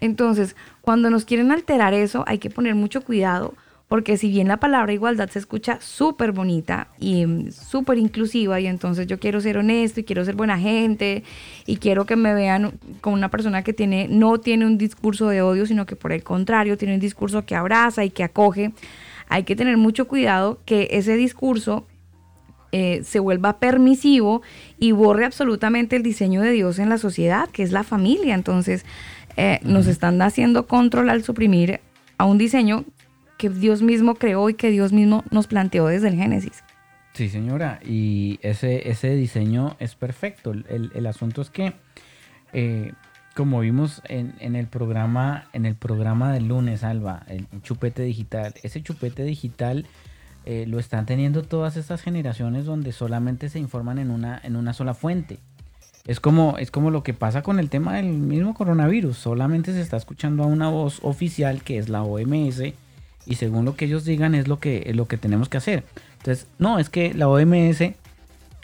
Entonces, cuando nos quieren alterar eso, hay que poner mucho cuidado, porque si bien la palabra igualdad se escucha súper bonita y mm, súper inclusiva, y entonces yo quiero ser honesto y quiero ser buena gente y quiero que me vean como una persona que tiene, no tiene un discurso de odio, sino que por el contrario tiene un discurso que abraza y que acoge, hay que tener mucho cuidado que ese discurso eh, se vuelva permisivo y borre absolutamente el diseño de Dios en la sociedad, que es la familia. Entonces, eh, nos están haciendo control al suprimir a un diseño que Dios mismo creó y que Dios mismo nos planteó desde el Génesis. Sí, señora, y ese, ese diseño es perfecto. El, asunto es que, eh, como vimos en, el programa, en el programa del lunes, Alba, el chupete digital, ese chupete digital eh, lo están teniendo todas estas generaciones donde solamente se informan en una, en una sola fuente. Es como, es como lo que pasa con el tema del mismo coronavirus. Solamente se está escuchando a una voz oficial que es la OMS y según lo que ellos digan es lo que, es lo que tenemos que hacer. Entonces, no, es que la OMS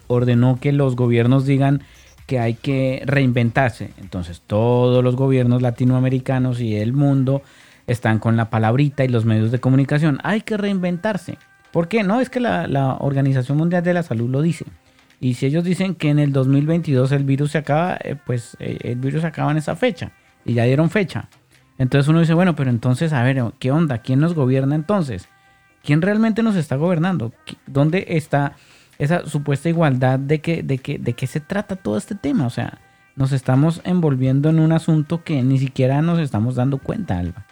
ordenó que los gobiernos digan que hay que reinventarse. Entonces, todos los gobiernos latinoamericanos y el mundo están con la palabrita y los medios de comunicación. Hay que reinventarse. ¿Por qué? No, es que la, la Organización Mundial de la Salud lo dice. Y si ellos dicen que en el 2022 el virus se acaba, eh, pues eh, el virus se acaba en esa fecha. Y ya dieron fecha. Entonces uno dice, bueno, pero entonces, a ver, ¿qué onda? ¿Quién nos gobierna entonces? ¿Quién realmente nos está gobernando? ¿Dónde está esa supuesta igualdad de que, de que, de qué se trata todo este tema? O sea, nos estamos envolviendo en un asunto que ni siquiera nos estamos dando cuenta, Alba.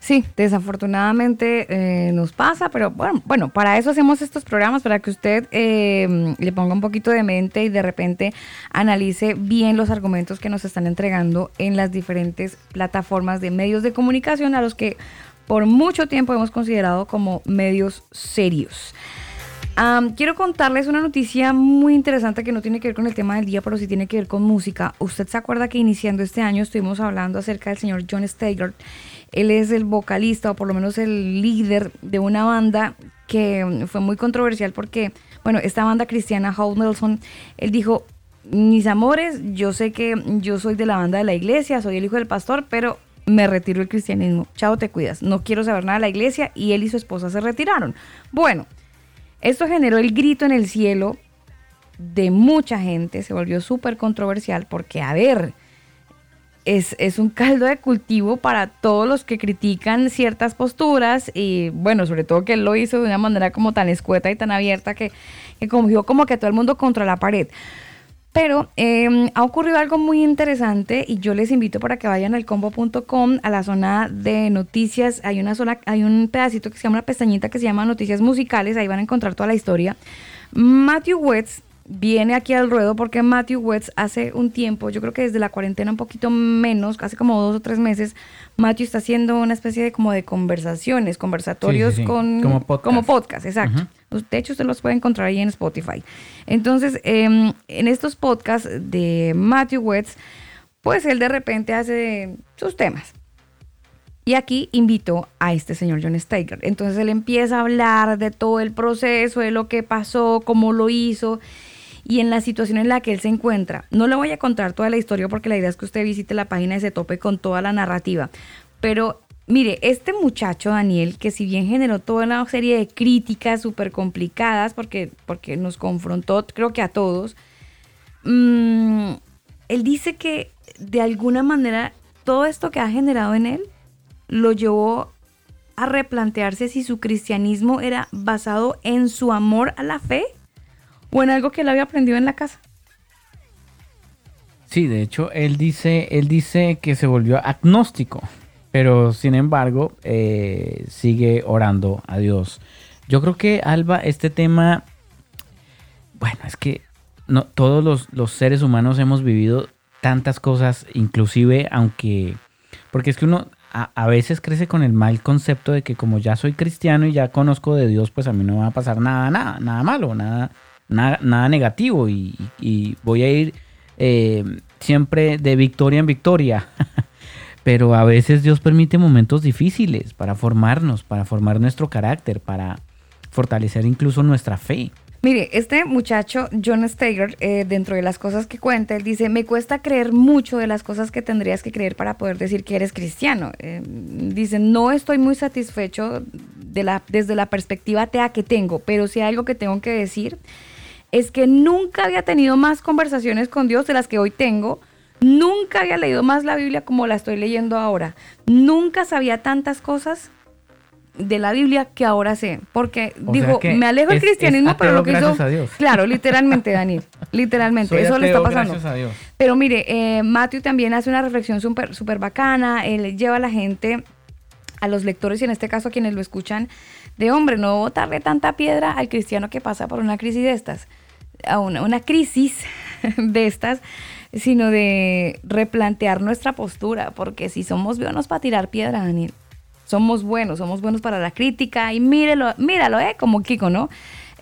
Sí, desafortunadamente eh, nos pasa, pero bueno, bueno, para eso hacemos estos programas, para que usted eh, le ponga un poquito de mente y de repente analice bien los argumentos que nos están entregando en las diferentes plataformas de medios de comunicación a los que por mucho tiempo hemos considerado como medios serios. quiero contarles una noticia muy interesante que no tiene que ver con el tema del día, pero sí tiene que ver con música. Usted se acuerda que iniciando este año estuvimos hablando acerca del señor John Steger él es el vocalista o por lo menos el líder de una banda que fue muy controversial porque, bueno, esta banda cristiana, Howe Nelson, él dijo, mis amores, yo sé que yo soy de la banda de la iglesia, soy el hijo del pastor, pero me retiro del cristianismo. Chao, te cuidas. No quiero saber nada de la iglesia y él y su esposa se retiraron. Bueno, esto generó el grito en el cielo de mucha gente, se volvió súper controversial porque, a ver, es, un caldo de cultivo para todos los que critican ciertas posturas y bueno, sobre todo que él lo hizo de una manera como tan escueta y tan abierta que, que convió como que todo el mundo contra la pared. Pero em, ha ocurrido algo muy interesante y yo les invito para que vayan al combo.com a la zona de noticias. Hay una zona, hay un pedacito que se llama una pestañita que se llama Noticias Musicales. Ahí van a encontrar toda la historia. Matthew Wetz, viene aquí al ruedo porque Matthew Wetz hace un tiempo, yo creo que desde la cuarentena un poquito menos, casi como dos o tres meses, Matthew está haciendo una especie de como de conversaciones, conversatorios con como podcast, como podcast exacto. De hecho, usted los puede encontrar ahí en Spotify. Entonces, em, en estos podcasts de Matthew Wetz, pues él de repente hace sus temas. Y aquí invito a este señor John Steiger. Entonces él empieza a hablar de todo el proceso, de lo que pasó, cómo lo hizo y en la situación en la que él se encuentra. No le voy a contar toda la historia porque la idea es que usted visite la página y se tope con toda la narrativa. Pero mire, este muchacho Daniel, que si bien generó toda una serie de críticas súper complicadas porque, porque nos confrontó, creo que a todos, mm, él dice que de alguna manera todo esto que ha generado en él lo llevó a replantearse si su cristianismo era basado en su amor a la fe o en algo que él había aprendido en la casa. Sí, de hecho, él dice, él dice que se volvió agnóstico, pero sin embargo eh, sigue orando a Dios. Yo creo que, Alba, este tema, bueno, es que no, todos los, los seres humanos hemos vivido tantas cosas, inclusive aunque, porque es que uno a, a, veces crece con el mal concepto de que como ya soy cristiano y ya conozco de Dios, pues a mí no me va a pasar nada, nada, nada malo, nada, nada, negativo y, voy a ir eh, siempre de victoria en victoria. Pero a veces Dios permite momentos difíciles para formarnos, para formar nuestro carácter, para fortalecer incluso nuestra fe. Mire, este muchacho, John Steger, eh, dentro de las cosas que cuenta, él dice, me cuesta creer mucho de las cosas que tendrías que creer para poder decir que eres cristiano. Eh, dice, no estoy muy satisfecho de la, desde la perspectiva atea que tengo, pero si hay algo que tengo que decir es que nunca había tenido más conversaciones con Dios de las que hoy tengo. Nunca había leído más la Biblia como la estoy leyendo ahora. Nunca sabía tantas cosas de la Biblia que ahora sé. Porque dijo, me alejo del cristianismo, pero lo que hizo. Claro, literalmente, Daniel. Literalmente. eso le está pasando. Pero mire, eh, Matthew también hace una reflexión súper super bacana. Él lleva a la gente, a los lectores y en este caso a quienes lo escuchan, de hombre, no botarle tanta piedra al cristiano que pasa por una crisis de estas. A una, crisis de estas sino de replantear nuestra postura, porque si somos buenos para tirar piedra, Daniel, somos buenos, somos buenos para la crítica y míralo, míralo, ¿eh? Como Kiko, ¿no?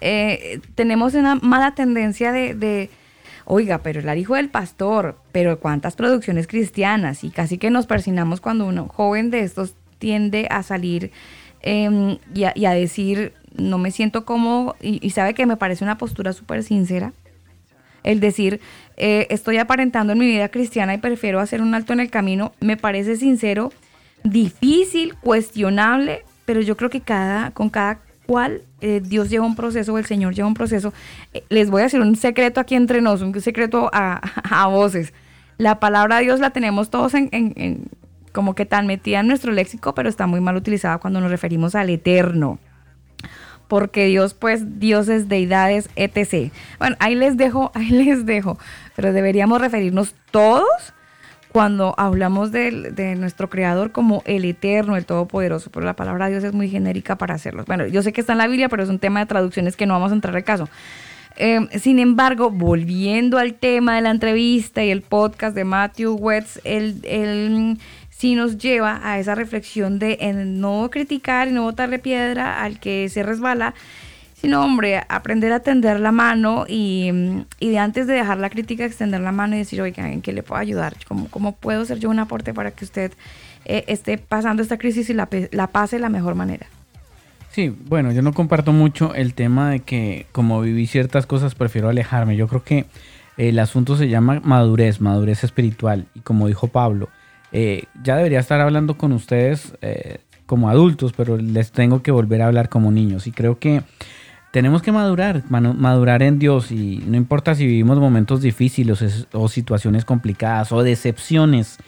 Eh, tenemos una mala tendencia de, oiga, pero el hijo del pastor, pero cuántas producciones cristianas y casi que nos persinamos cuando uno joven de estos tiende a salir em, y, a, decir, no me siento cómodo y, sabe que me parece una postura súper sincera el decir, eh, estoy aparentando en mi vida cristiana y prefiero hacer un alto en el camino, me parece sincero, difícil, cuestionable, pero yo creo que cada, con cada cual eh, Dios lleva un proceso, el Señor lleva un proceso. Eh, les voy a decir un secreto aquí entre nosotros, un secreto a, voces. La palabra Dios la tenemos todos en, como que tan metida en nuestro léxico, pero está muy mal utilizada cuando nos referimos al eterno porque Dios, pues, dioses, deidades, etc. Bueno, ahí les dejo, ahí les dejo, pero deberíamos referirnos todos cuando hablamos de, nuestro creador como el eterno, el todopoderoso, pero la palabra Dios es muy genérica para hacerlo. Bueno, yo sé que está en la Biblia, pero es un tema de traducciones que no vamos a entrar al caso. Eh, sin embargo, volviendo al tema de la entrevista y el podcast de Matthew Wetz, el, el sí nos lleva a esa reflexión de no criticar y no botarle piedra al que se resbala, sino, hombre, aprender a tender la mano y, de antes de dejar la crítica, extender la mano y decir, oiga, ¿en qué le puedo ayudar? ¿Cómo, cómo puedo ser yo un aporte para que usted eh, esté pasando esta crisis y la, pase de la mejor manera? Sí, bueno, yo no comparto mucho el tema de que como viví ciertas cosas prefiero alejarme. Yo creo que el asunto se llama madurez, madurez espiritual. Y como dijo Pablo, eh, ya debería estar hablando con ustedes eh, como adultos, pero les tengo que volver a hablar como niños. Y creo que tenemos que madurar, madurar en Dios. Y no importa si vivimos momentos difíciles o situaciones complicadas o decepciones,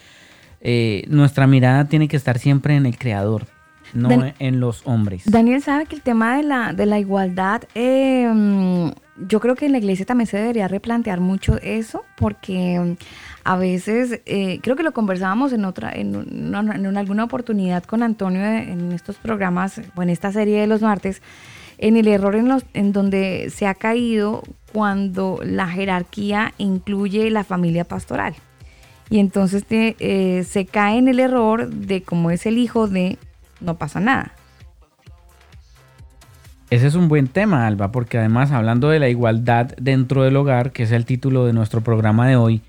eh, nuestra mirada tiene que estar siempre en el Creador. No en los hombres. Daniel sabe que el tema de la, de la igualdad, yo creo que en la iglesia también se debería replantear mucho eso, porque a veces, eh, creo que lo conversábamos en otra, en, alguna oportunidad con Antonio en estos programas o en esta serie de los martes, en el error en, los, en donde se ha caído cuando la jerarquía incluye la familia pastoral. Y entonces eh, se cae en el error de como es el hijo de no pasa nada. Ese es un buen tema, Alba, porque además hablando de la igualdad dentro del hogar, que es el título de nuestro programa de hoy,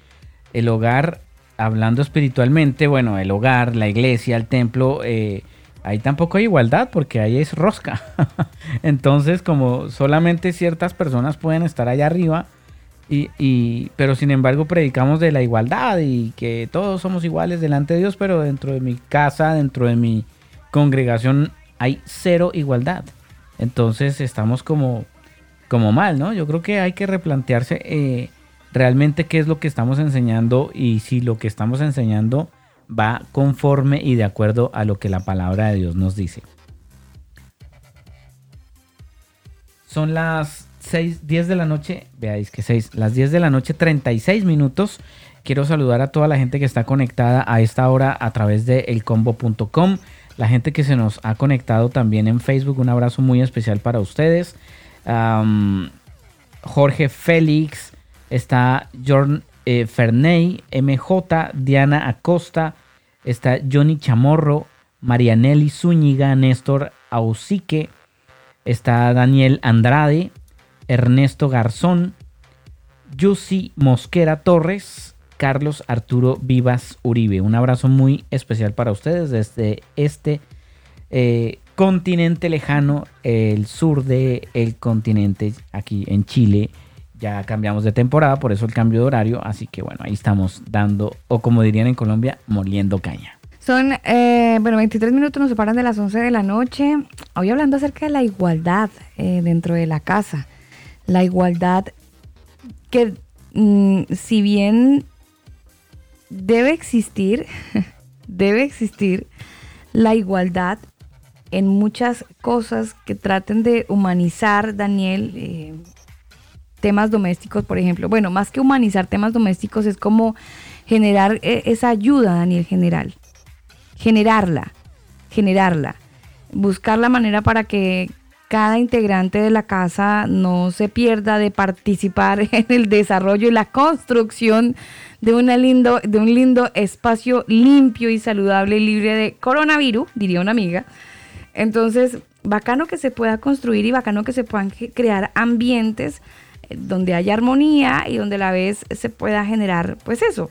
el hogar, hablando espiritualmente, bueno, el hogar, la iglesia, el templo, eh, ahí tampoco hay igualdad porque ahí es rosca. Entonces, como solamente ciertas personas pueden estar allá arriba, y, pero sin embargo predicamos de la igualdad y que todos somos iguales delante de Dios, pero dentro de mi casa, dentro de mi congregación, hay cero igualdad. Entonces estamos como, como mal, ¿no? Yo creo que hay que replantearse eh, realmente qué es lo que estamos enseñando y si lo que estamos enseñando va conforme y de acuerdo a lo que la palabra de Dios nos dice. Son las 6, 10 de la noche, veáis que 6, las 10 de la noche, 36 minutos. Quiero saludar a toda la gente que está conectada a esta hora a través de elcombo.com. La gente que se nos ha conectado también en Facebook, un abrazo muy especial para ustedes. Jorge Félix, está Jorn eh, Ferney, MJ, Diana Acosta, está Johnny Chamorro, Marianelli Zúñiga, Néstor Ausique, está Daniel Andrade, Ernesto Garzón, Yusi Mosquera Torres, Carlos Arturo Vivas Uribe. Un abrazo muy especial para ustedes desde este eh, continente lejano, el sur del el continente, aquí en Chile, ya cambiamos de temporada, por eso el cambio de horario. Así que bueno, ahí estamos dando, o como dirían en Colombia, moliendo caña. Son, eh, bueno, 23 minutos nos separan de las 11 de la noche. Hoy hablando acerca de la igualdad eh, dentro de la casa. La igualdad que, mm, si bien debe existir, debe existir la igualdad, en muchas cosas que traten de humanizar, Daniel, eh, temas domésticos, por ejemplo. Bueno, más que humanizar temas domésticos es como generar eh, esa ayuda, Daniel, general. Generarla, generarla. Buscar la manera para que cada integrante de la casa no se pierda de participar en el desarrollo y la construcción de, una lindo, de un lindo espacio limpio y saludable libre de coronavirus, diría una amiga. Entonces, bacano que se pueda construir y bacano que se puedan crear ambientes eh, donde haya armonía y donde a la vez se pueda generar, pues eso,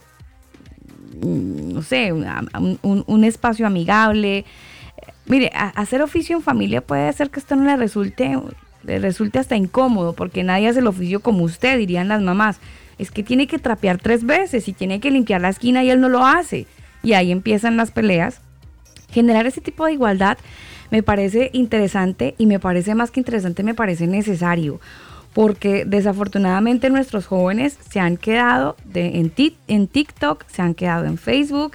mm, no sé, un espacio amigable, Mire, hacer oficio en familia puede ser que esto no le resulte, le resulte hasta incómodo, porque nadie hace el oficio como usted, dirían las mamás. Es que tiene que trapear tres veces y tiene que limpiar la esquina y él no lo hace. Y ahí empiezan las peleas. Generar ese tipo de igualdad me parece interesante y me parece más que interesante, me parece necesario. Porque desafortunadamente nuestros jóvenes se han quedado de, en, en TikTok, se han quedado en Facebook,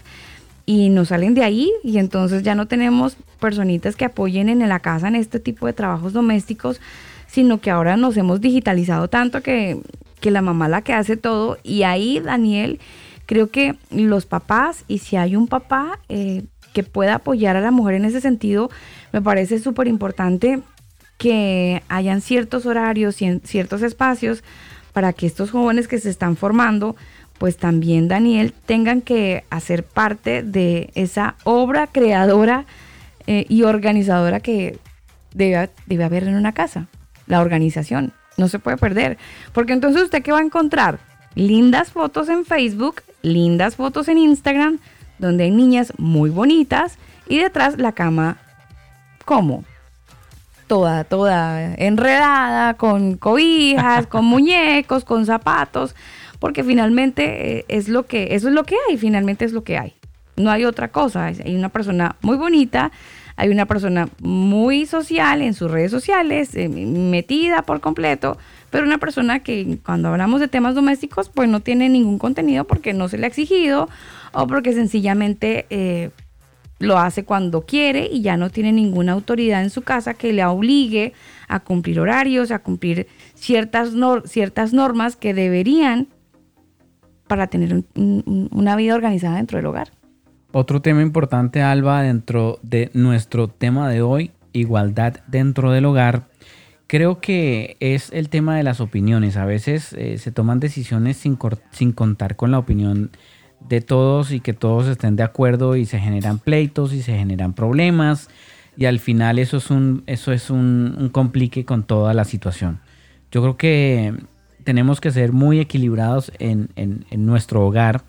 y no salen de ahí y entonces ya no tenemos personitas que apoyen en la casa en este tipo de trabajos domésticos, sino que ahora nos hemos digitalizado tanto que, que la mamá la que hace todo. Y ahí Daniel, creo que los papás y si hay un papá eh, que pueda apoyar a la mujer en ese sentido, me parece súper importante que hayan ciertos horarios y ciertos espacios para que estos jóvenes que se están formando pues también Daniel tengan que hacer parte de esa obra creadora eh, y organizadora que debe, debe haber en una casa, la organización. No se puede perder, porque entonces usted qué va a encontrar? Lindas fotos en Facebook, lindas fotos en Instagram, donde hay niñas muy bonitas y detrás la cama, ¿cómo? Toda, toda enredada, con cobijas, con muñecos, con zapatos porque finalmente eh, es lo que, eso es lo que hay, finalmente es lo que hay. No hay otra cosa. Hay una persona muy bonita, hay una persona muy social en sus redes sociales, eh, metida por completo, pero una persona que cuando hablamos de temas domésticos, pues no tiene ningún contenido porque no se le ha exigido o porque sencillamente eh, lo hace cuando quiere y ya no tiene ninguna autoridad en su casa que le obligue a cumplir horarios, a cumplir ciertas, ciertas normas que deberían para tener una vida organizada dentro del hogar. Otro tema importante, Alba, dentro de nuestro tema de hoy, igualdad dentro del hogar, creo que es el tema de las opiniones. A veces eh, se toman decisiones sin, sin contar con la opinión de todos y que todos estén de acuerdo y se generan pleitos y se generan problemas y al final eso es un, eso es un, un complique con toda la situación. Yo creo que tenemos que ser muy equilibrados en, nuestro hogar.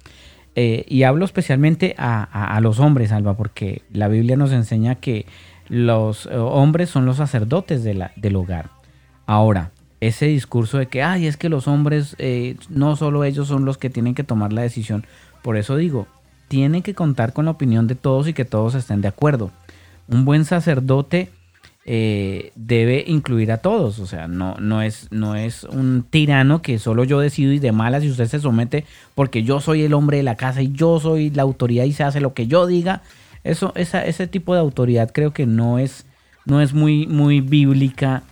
Eh, y hablo especialmente a, los hombres, Alba, porque la Biblia nos enseña que los eh, hombres son los sacerdotes de la, del hogar. Ahora, ese discurso de que, ay, es que los hombres, eh, no solo ellos son los que tienen que tomar la decisión. Por eso digo, tienen que contar con la opinión de todos y que todos estén de acuerdo. Un buen sacerdote eh, debe incluir a todos. O sea, no, no, es, no es un tirano que solo yo decido y de malas y usted se somete porque yo soy el hombre de la casa y yo soy la autoridad y se hace lo que yo diga. Eso, esa, ese tipo de autoridad creo que no es, no es muy, muy bíblica,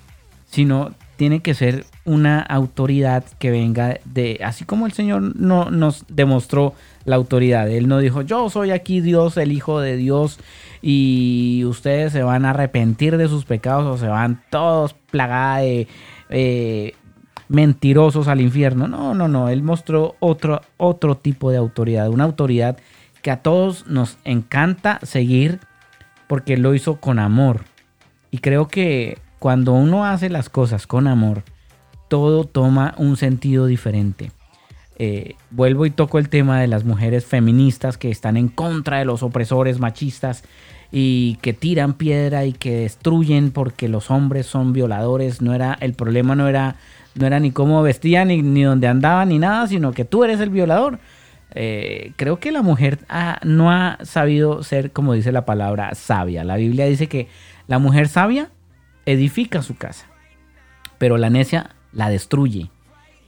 sino tiene que ser una autoridad que venga de, así como el Señor no, nos demostró la autoridad. Él no dijo, yo soy aquí Dios, el Hijo de Dios, y ustedes se van a arrepentir de sus pecados o se van todos plagados de eh, mentirosos al infierno. No, no, no. Él mostró otro, otro tipo de autoridad, una autoridad que a todos nos encanta seguir porque lo hizo con amor. Y creo que cuando uno hace las cosas con amor, todo toma un sentido diferente. Eh, vuelvo y toco el tema de las mujeres feministas que están en contra de los opresores machistas y que tiran piedra y que destruyen porque los hombres son violadores. No era, el problema no era, no era ni cómo vestían, ni, ni dónde andaban, ni nada, sino que tú eres el violador. Eh, creo que la mujer no ha sabido ser, como dice la palabra, sabia. La Biblia dice que la mujer sabia edifica su casa, pero la necia la destruye.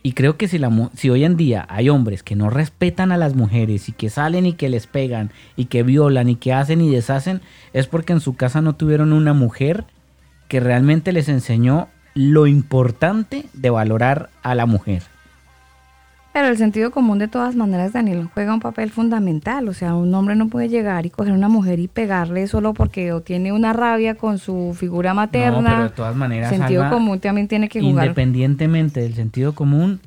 Y creo que si, la, si hoy en día hay hombres que no respetan a las mujeres y que salen y que les pegan y que violan y que hacen y deshacen, es porque en su casa no tuvieron una mujer que realmente les enseñó lo importante de valorar a la mujer. Pero el sentido común de todas maneras, Daniel, juega un papel fundamental. O sea, un hombre no puede llegar y coger a una mujer y pegarle solo porque o tiene una rabia con su figura materna. No, pero de todas maneras, el sentido común también tiene que jugar. Independientemente del sentido común,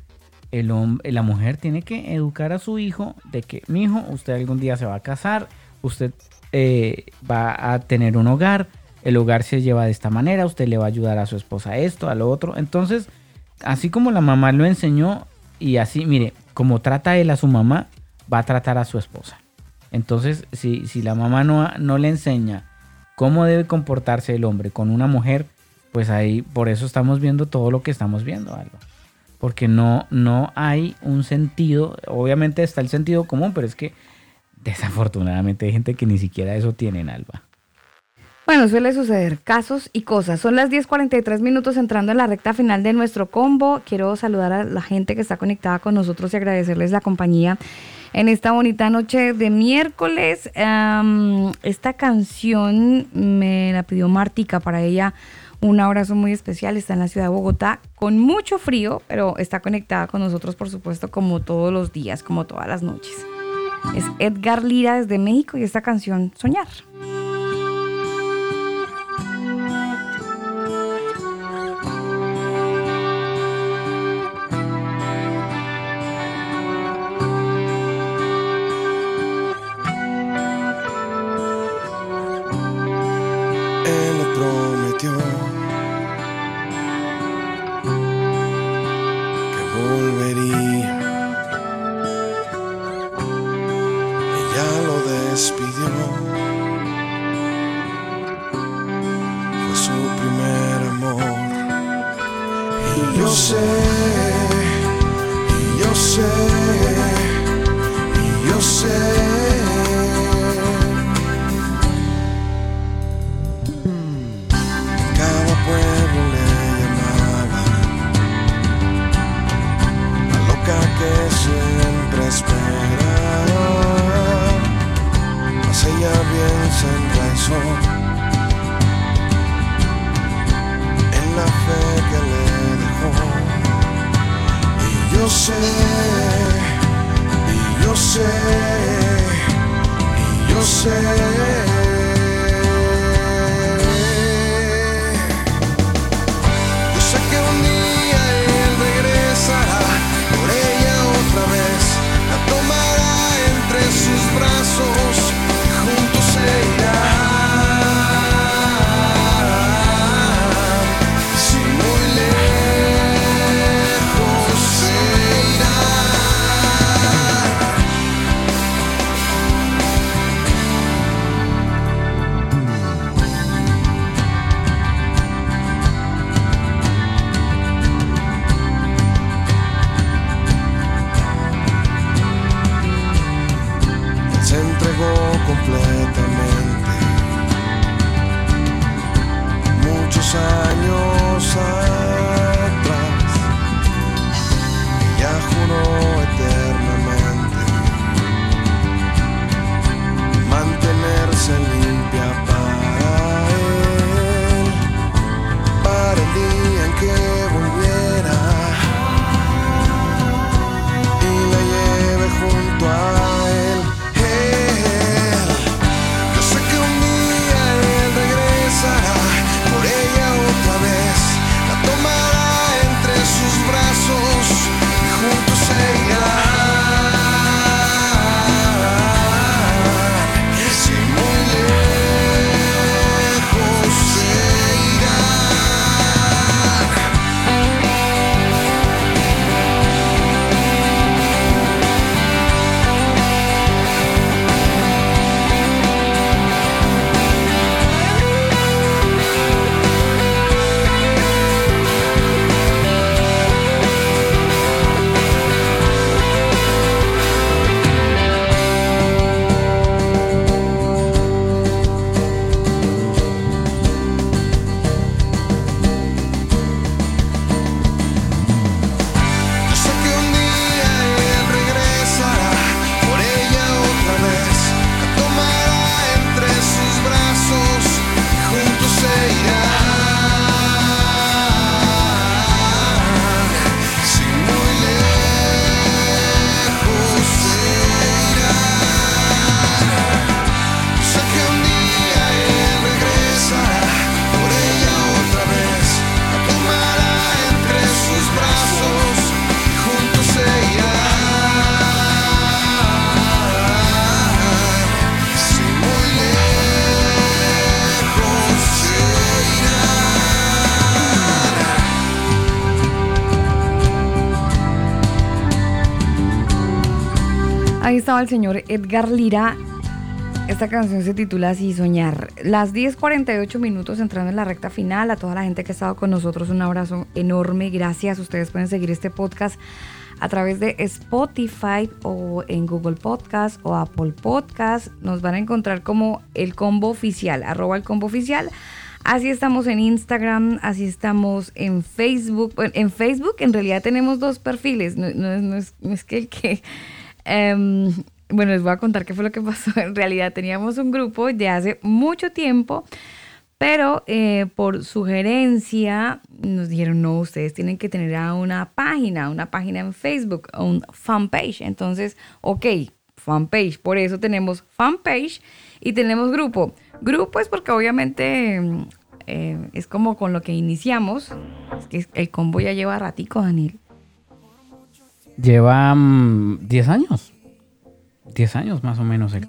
el hombre, la mujer tiene que educar a su hijo de que, mi hijo, usted algún día se va a casar, usted eh, va a tener un hogar, el hogar se lleva de esta manera, usted le va a ayudar a su esposa esto, a lo otro. Entonces, así como la mamá lo enseñó, y así, mire, como trata él a su mamá, va a tratar a su esposa. Entonces, si, si la mamá no, no le enseña cómo debe comportarse el hombre con una mujer, pues ahí, por eso estamos viendo todo lo que estamos viendo, Alba. Porque no, no hay un sentido, obviamente está el sentido común, pero es que desafortunadamente hay gente que ni siquiera eso tiene en Alba. Bueno, suele suceder casos y cosas. Son las 10:43 minutos entrando en la recta final de nuestro combo. Quiero saludar a la gente que está conectada con nosotros y agradecerles la compañía en esta bonita noche de miércoles. esta canción me la pidió Martica para ella. Un abrazo muy especial. Está en la ciudad de Bogotá con mucho frío, pero está conectada con nosotros, por supuesto, como todos los días, como todas las noches. Es Edgar Lira desde México y esta canción Soñar. Estaba el señor Edgar Lira. Esta canción se titula así, Soñar. Las 10.48 minutos entrando en la recta final. A toda la gente que ha estado con nosotros, un abrazo enorme. Gracias. Ustedes pueden seguir este podcast a través de Spotify o en Google Podcast o Apple Podcast. Nos van a encontrar como el combo oficial, arroba el combo oficial. Así estamos en Instagram, así estamos en Facebook. En Facebook en realidad tenemos dos perfiles. No, es, que el que... Em, bueno, les voy a contar qué fue lo que pasó. En realidad teníamos un grupo de hace mucho tiempo, pero eh, por sugerencia nos dijeron, no, ustedes tienen que tener una página, una página en Facebook, un fanpage. Entonces, ok, fanpage. Por eso tenemos fanpage y tenemos grupo. Grupo es porque obviamente eh, es como con lo que iniciamos. Es que el combo ya lleva ratico, Daniel. Lleva 10 mm, años. 10 años más o menos. El...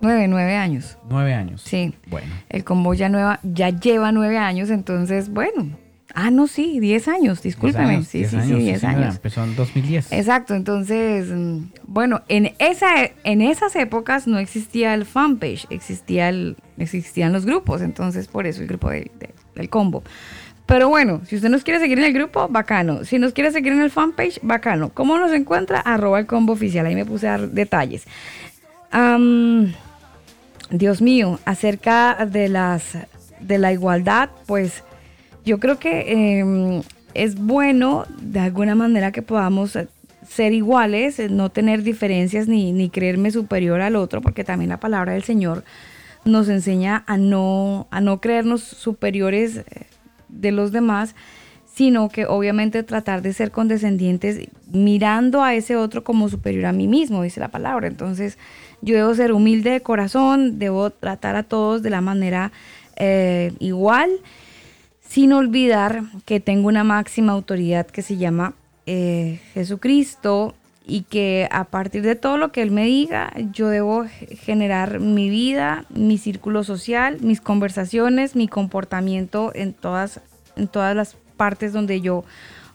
9, 9 años. 9 años. Sí. Bueno. El combo ya, nueva, ya lleva 9 años, entonces, bueno, Ah, no, sí, 10 años, discúlpeme. sí, sí, sí, 10 años. Empezó en 2010. Exacto, entonces, mm, bueno, en, esa, en esas épocas no existía el fanpage, existía el, existían los grupos, entonces por eso el grupo del combo. Pero bueno, si usted nos quiere seguir en el grupo, bacano. Si nos quiere seguir en el fanpage, bacano. ¿Cómo nos encuentra? Arroba el combo oficial. Ahí me puse a dar detalles. Dios mío, acerca de las de la igualdad, pues yo creo que em, es bueno de alguna manera que podamos ser iguales, no tener diferencias ni, ni creerme superior al otro, porque también la palabra del Señor nos enseña a no, a no creernos superiores eh, de los demás, sino que obviamente tratar de ser condescendientes mirando a ese otro como superior a mí mismo, dice la palabra. Entonces yo debo ser humilde de corazón, debo tratar a todos de la manera eh, igual sin olvidar que tengo una máxima autoridad que se llama eh, Jesucristo y que a partir de todo lo que Él me diga, yo debo generar mi vida, mi círculo social, mis conversaciones, mi comportamiento en todas, en todas las partes donde yo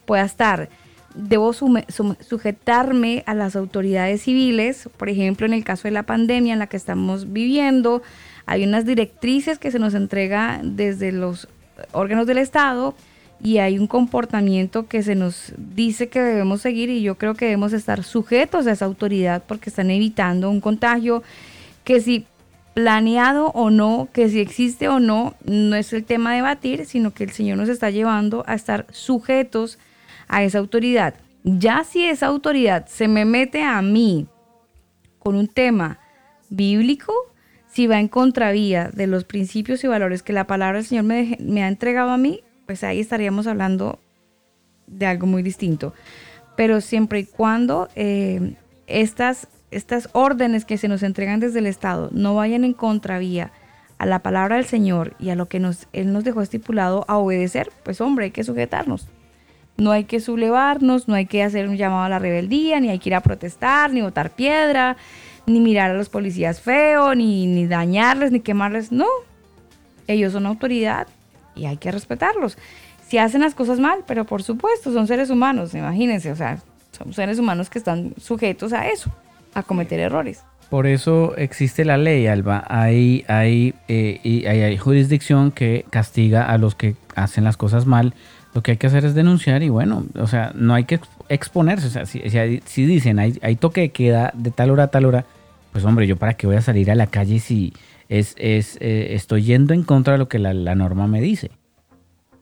pueda estar. Debo sujetarme a las autoridades civiles, por ejemplo, en el caso de la pandemia en la que estamos viviendo, hay unas directrices que se nos entrega desde los órganos del Estado y hay un comportamiento que se nos dice que debemos seguir y yo creo que debemos estar sujetos a esa autoridad porque están evitando un contagio que si planeado o no, que si existe o no, no es el tema de debatir, sino que el Señor nos está llevando a estar sujetos a esa autoridad. Ya si esa autoridad se me mete a mí con un tema bíblico, si va en contravía de los principios y valores que la palabra del Señor me, ha entregado a mí, pues ahí estaríamos hablando de algo muy distinto. Pero siempre y cuando eh, estas, estas órdenes que se nos entregan desde el Estado no vayan en contravía a la palabra del Señor y a lo que nos, Él nos dejó estipulado a obedecer, pues hombre, hay que sujetarnos. No hay que sublevarnos, no hay que hacer un llamado a la rebeldía, ni hay que ir a protestar, ni botar piedra, ni mirar a los policías feo, ni, ni dañarles, ni quemarles. No, ellos son autoridad y hay que respetarlos. Si hacen las cosas mal, pero por supuesto, son seres humanos, imagínense, o sea, son seres humanos que están sujetos a eso, a cometer errores. Por eso existe la ley, Alba. Hay, hay, eh, y hay, jurisdicción que castiga a los que hacen las cosas mal. Lo que hay que hacer es denunciar y bueno, o sea, no hay que exponerse. O sea, si, si, dicen hay, hay toque de queda de tal hora a tal hora, pues hombre, yo para qué voy a salir a la calle si es, es eh, estoy yendo en contra de lo que la, norma me dice.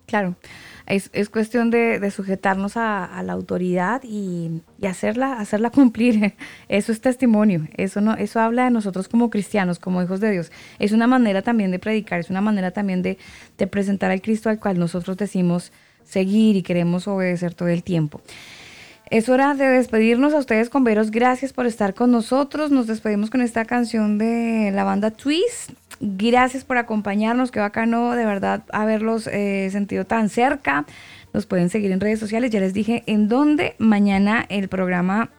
Claro, es, cuestión de, sujetarnos a, la autoridad y, hacerla, cumplir. Eso es testimonio, eso, no, eso habla de nosotros como cristianos, como hijos de Dios. Es una manera también de predicar, es una manera también de presentar al Cristo al cual nosotros decimos seguir y queremos obedecer todo el tiempo. Es hora de despedirnos a ustedes con veros. Gracias por estar con nosotros. Nos despedimos con esta canción de la banda Twist. Gracias por acompañarnos. Qué bacano de verdad haberlos eh, sentido tan cerca. Nos pueden seguir en redes sociales. Ya les dije en dónde. Mañana el programa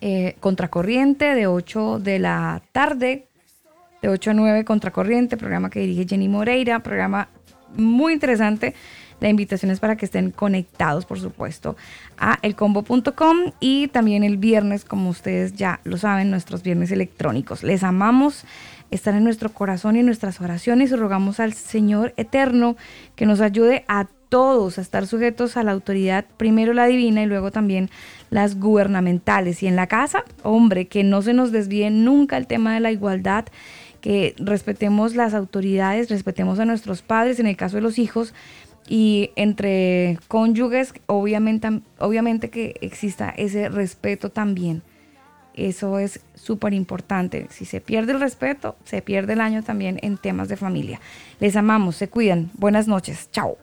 eh, Contracorriente de 8 de la tarde. De 8 a 9 Contracorriente. Programa que dirige Jenny Moreira. Programa muy interesante La invitación es para que estén conectados, por supuesto, a elcombo.com y también el viernes, como ustedes ya lo saben, nuestros viernes electrónicos. Les amamos, están en nuestro corazón y en nuestras oraciones y rogamos al Señor eterno que nos ayude a todos a estar sujetos a la autoridad, primero la divina y luego también las gubernamentales. Y en la casa, hombre, que no se nos desvíe nunca el tema de la igualdad, que respetemos las autoridades, respetemos a nuestros padres, en el caso de los hijos, y entre cónyuges, obviamente, obviamente que exista ese respeto también. Eso es súper importante. Si se pierde el respeto, se pierde el año también en temas de familia. Les amamos, se cuidan. Buenas noches. Chao.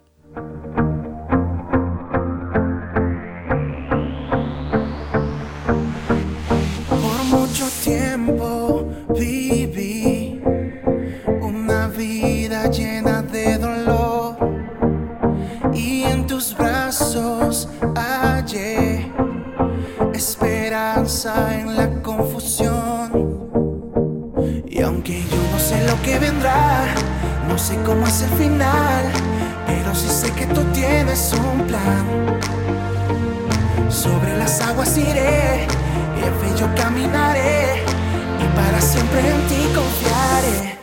En la confusión. Y aunque yo no sé lo que vendrá, no sé cómo es el final, pero sí sé que tú tienes un plan. Sobre las aguas iré, y en fe yo caminaré, y para siempre en ti confiaré.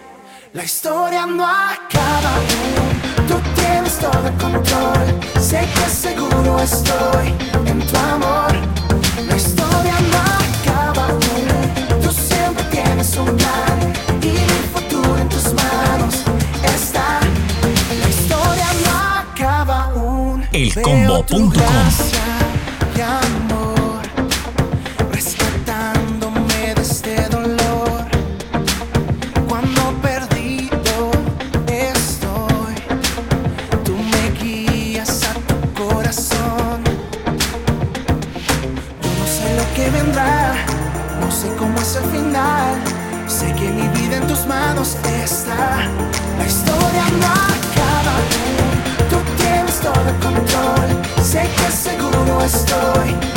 La historia no acaba aún, tú tienes todo el control, sé que seguro estoy en tu amor. La historia no aún. Seguro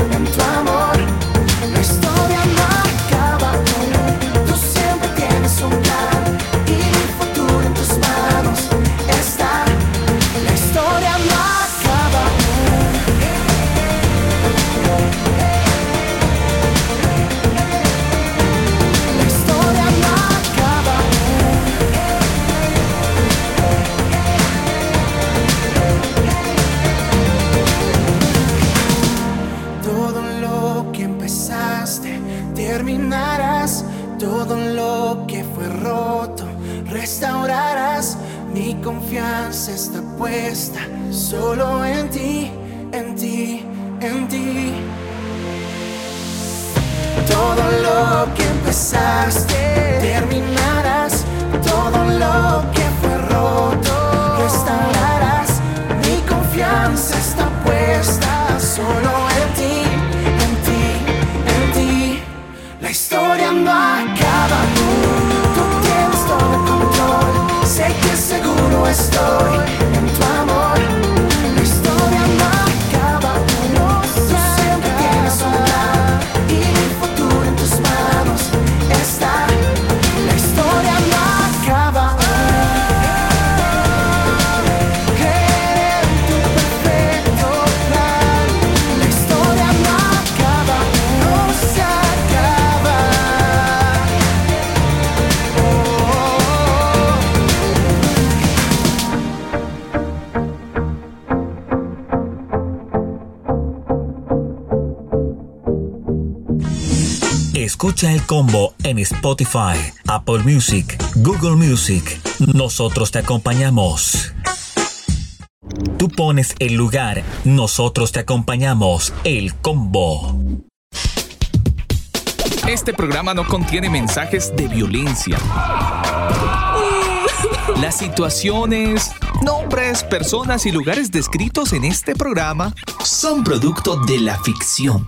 Escucha el combo en Spotify, Apple Music, Google Music. Nosotros te acompañamos. Tú pones el lugar, nosotros te acompañamos. El combo. Este programa no contiene mensajes de violencia. Las situaciones, nombres, personas y lugares descritos en este programa son producto de la ficción.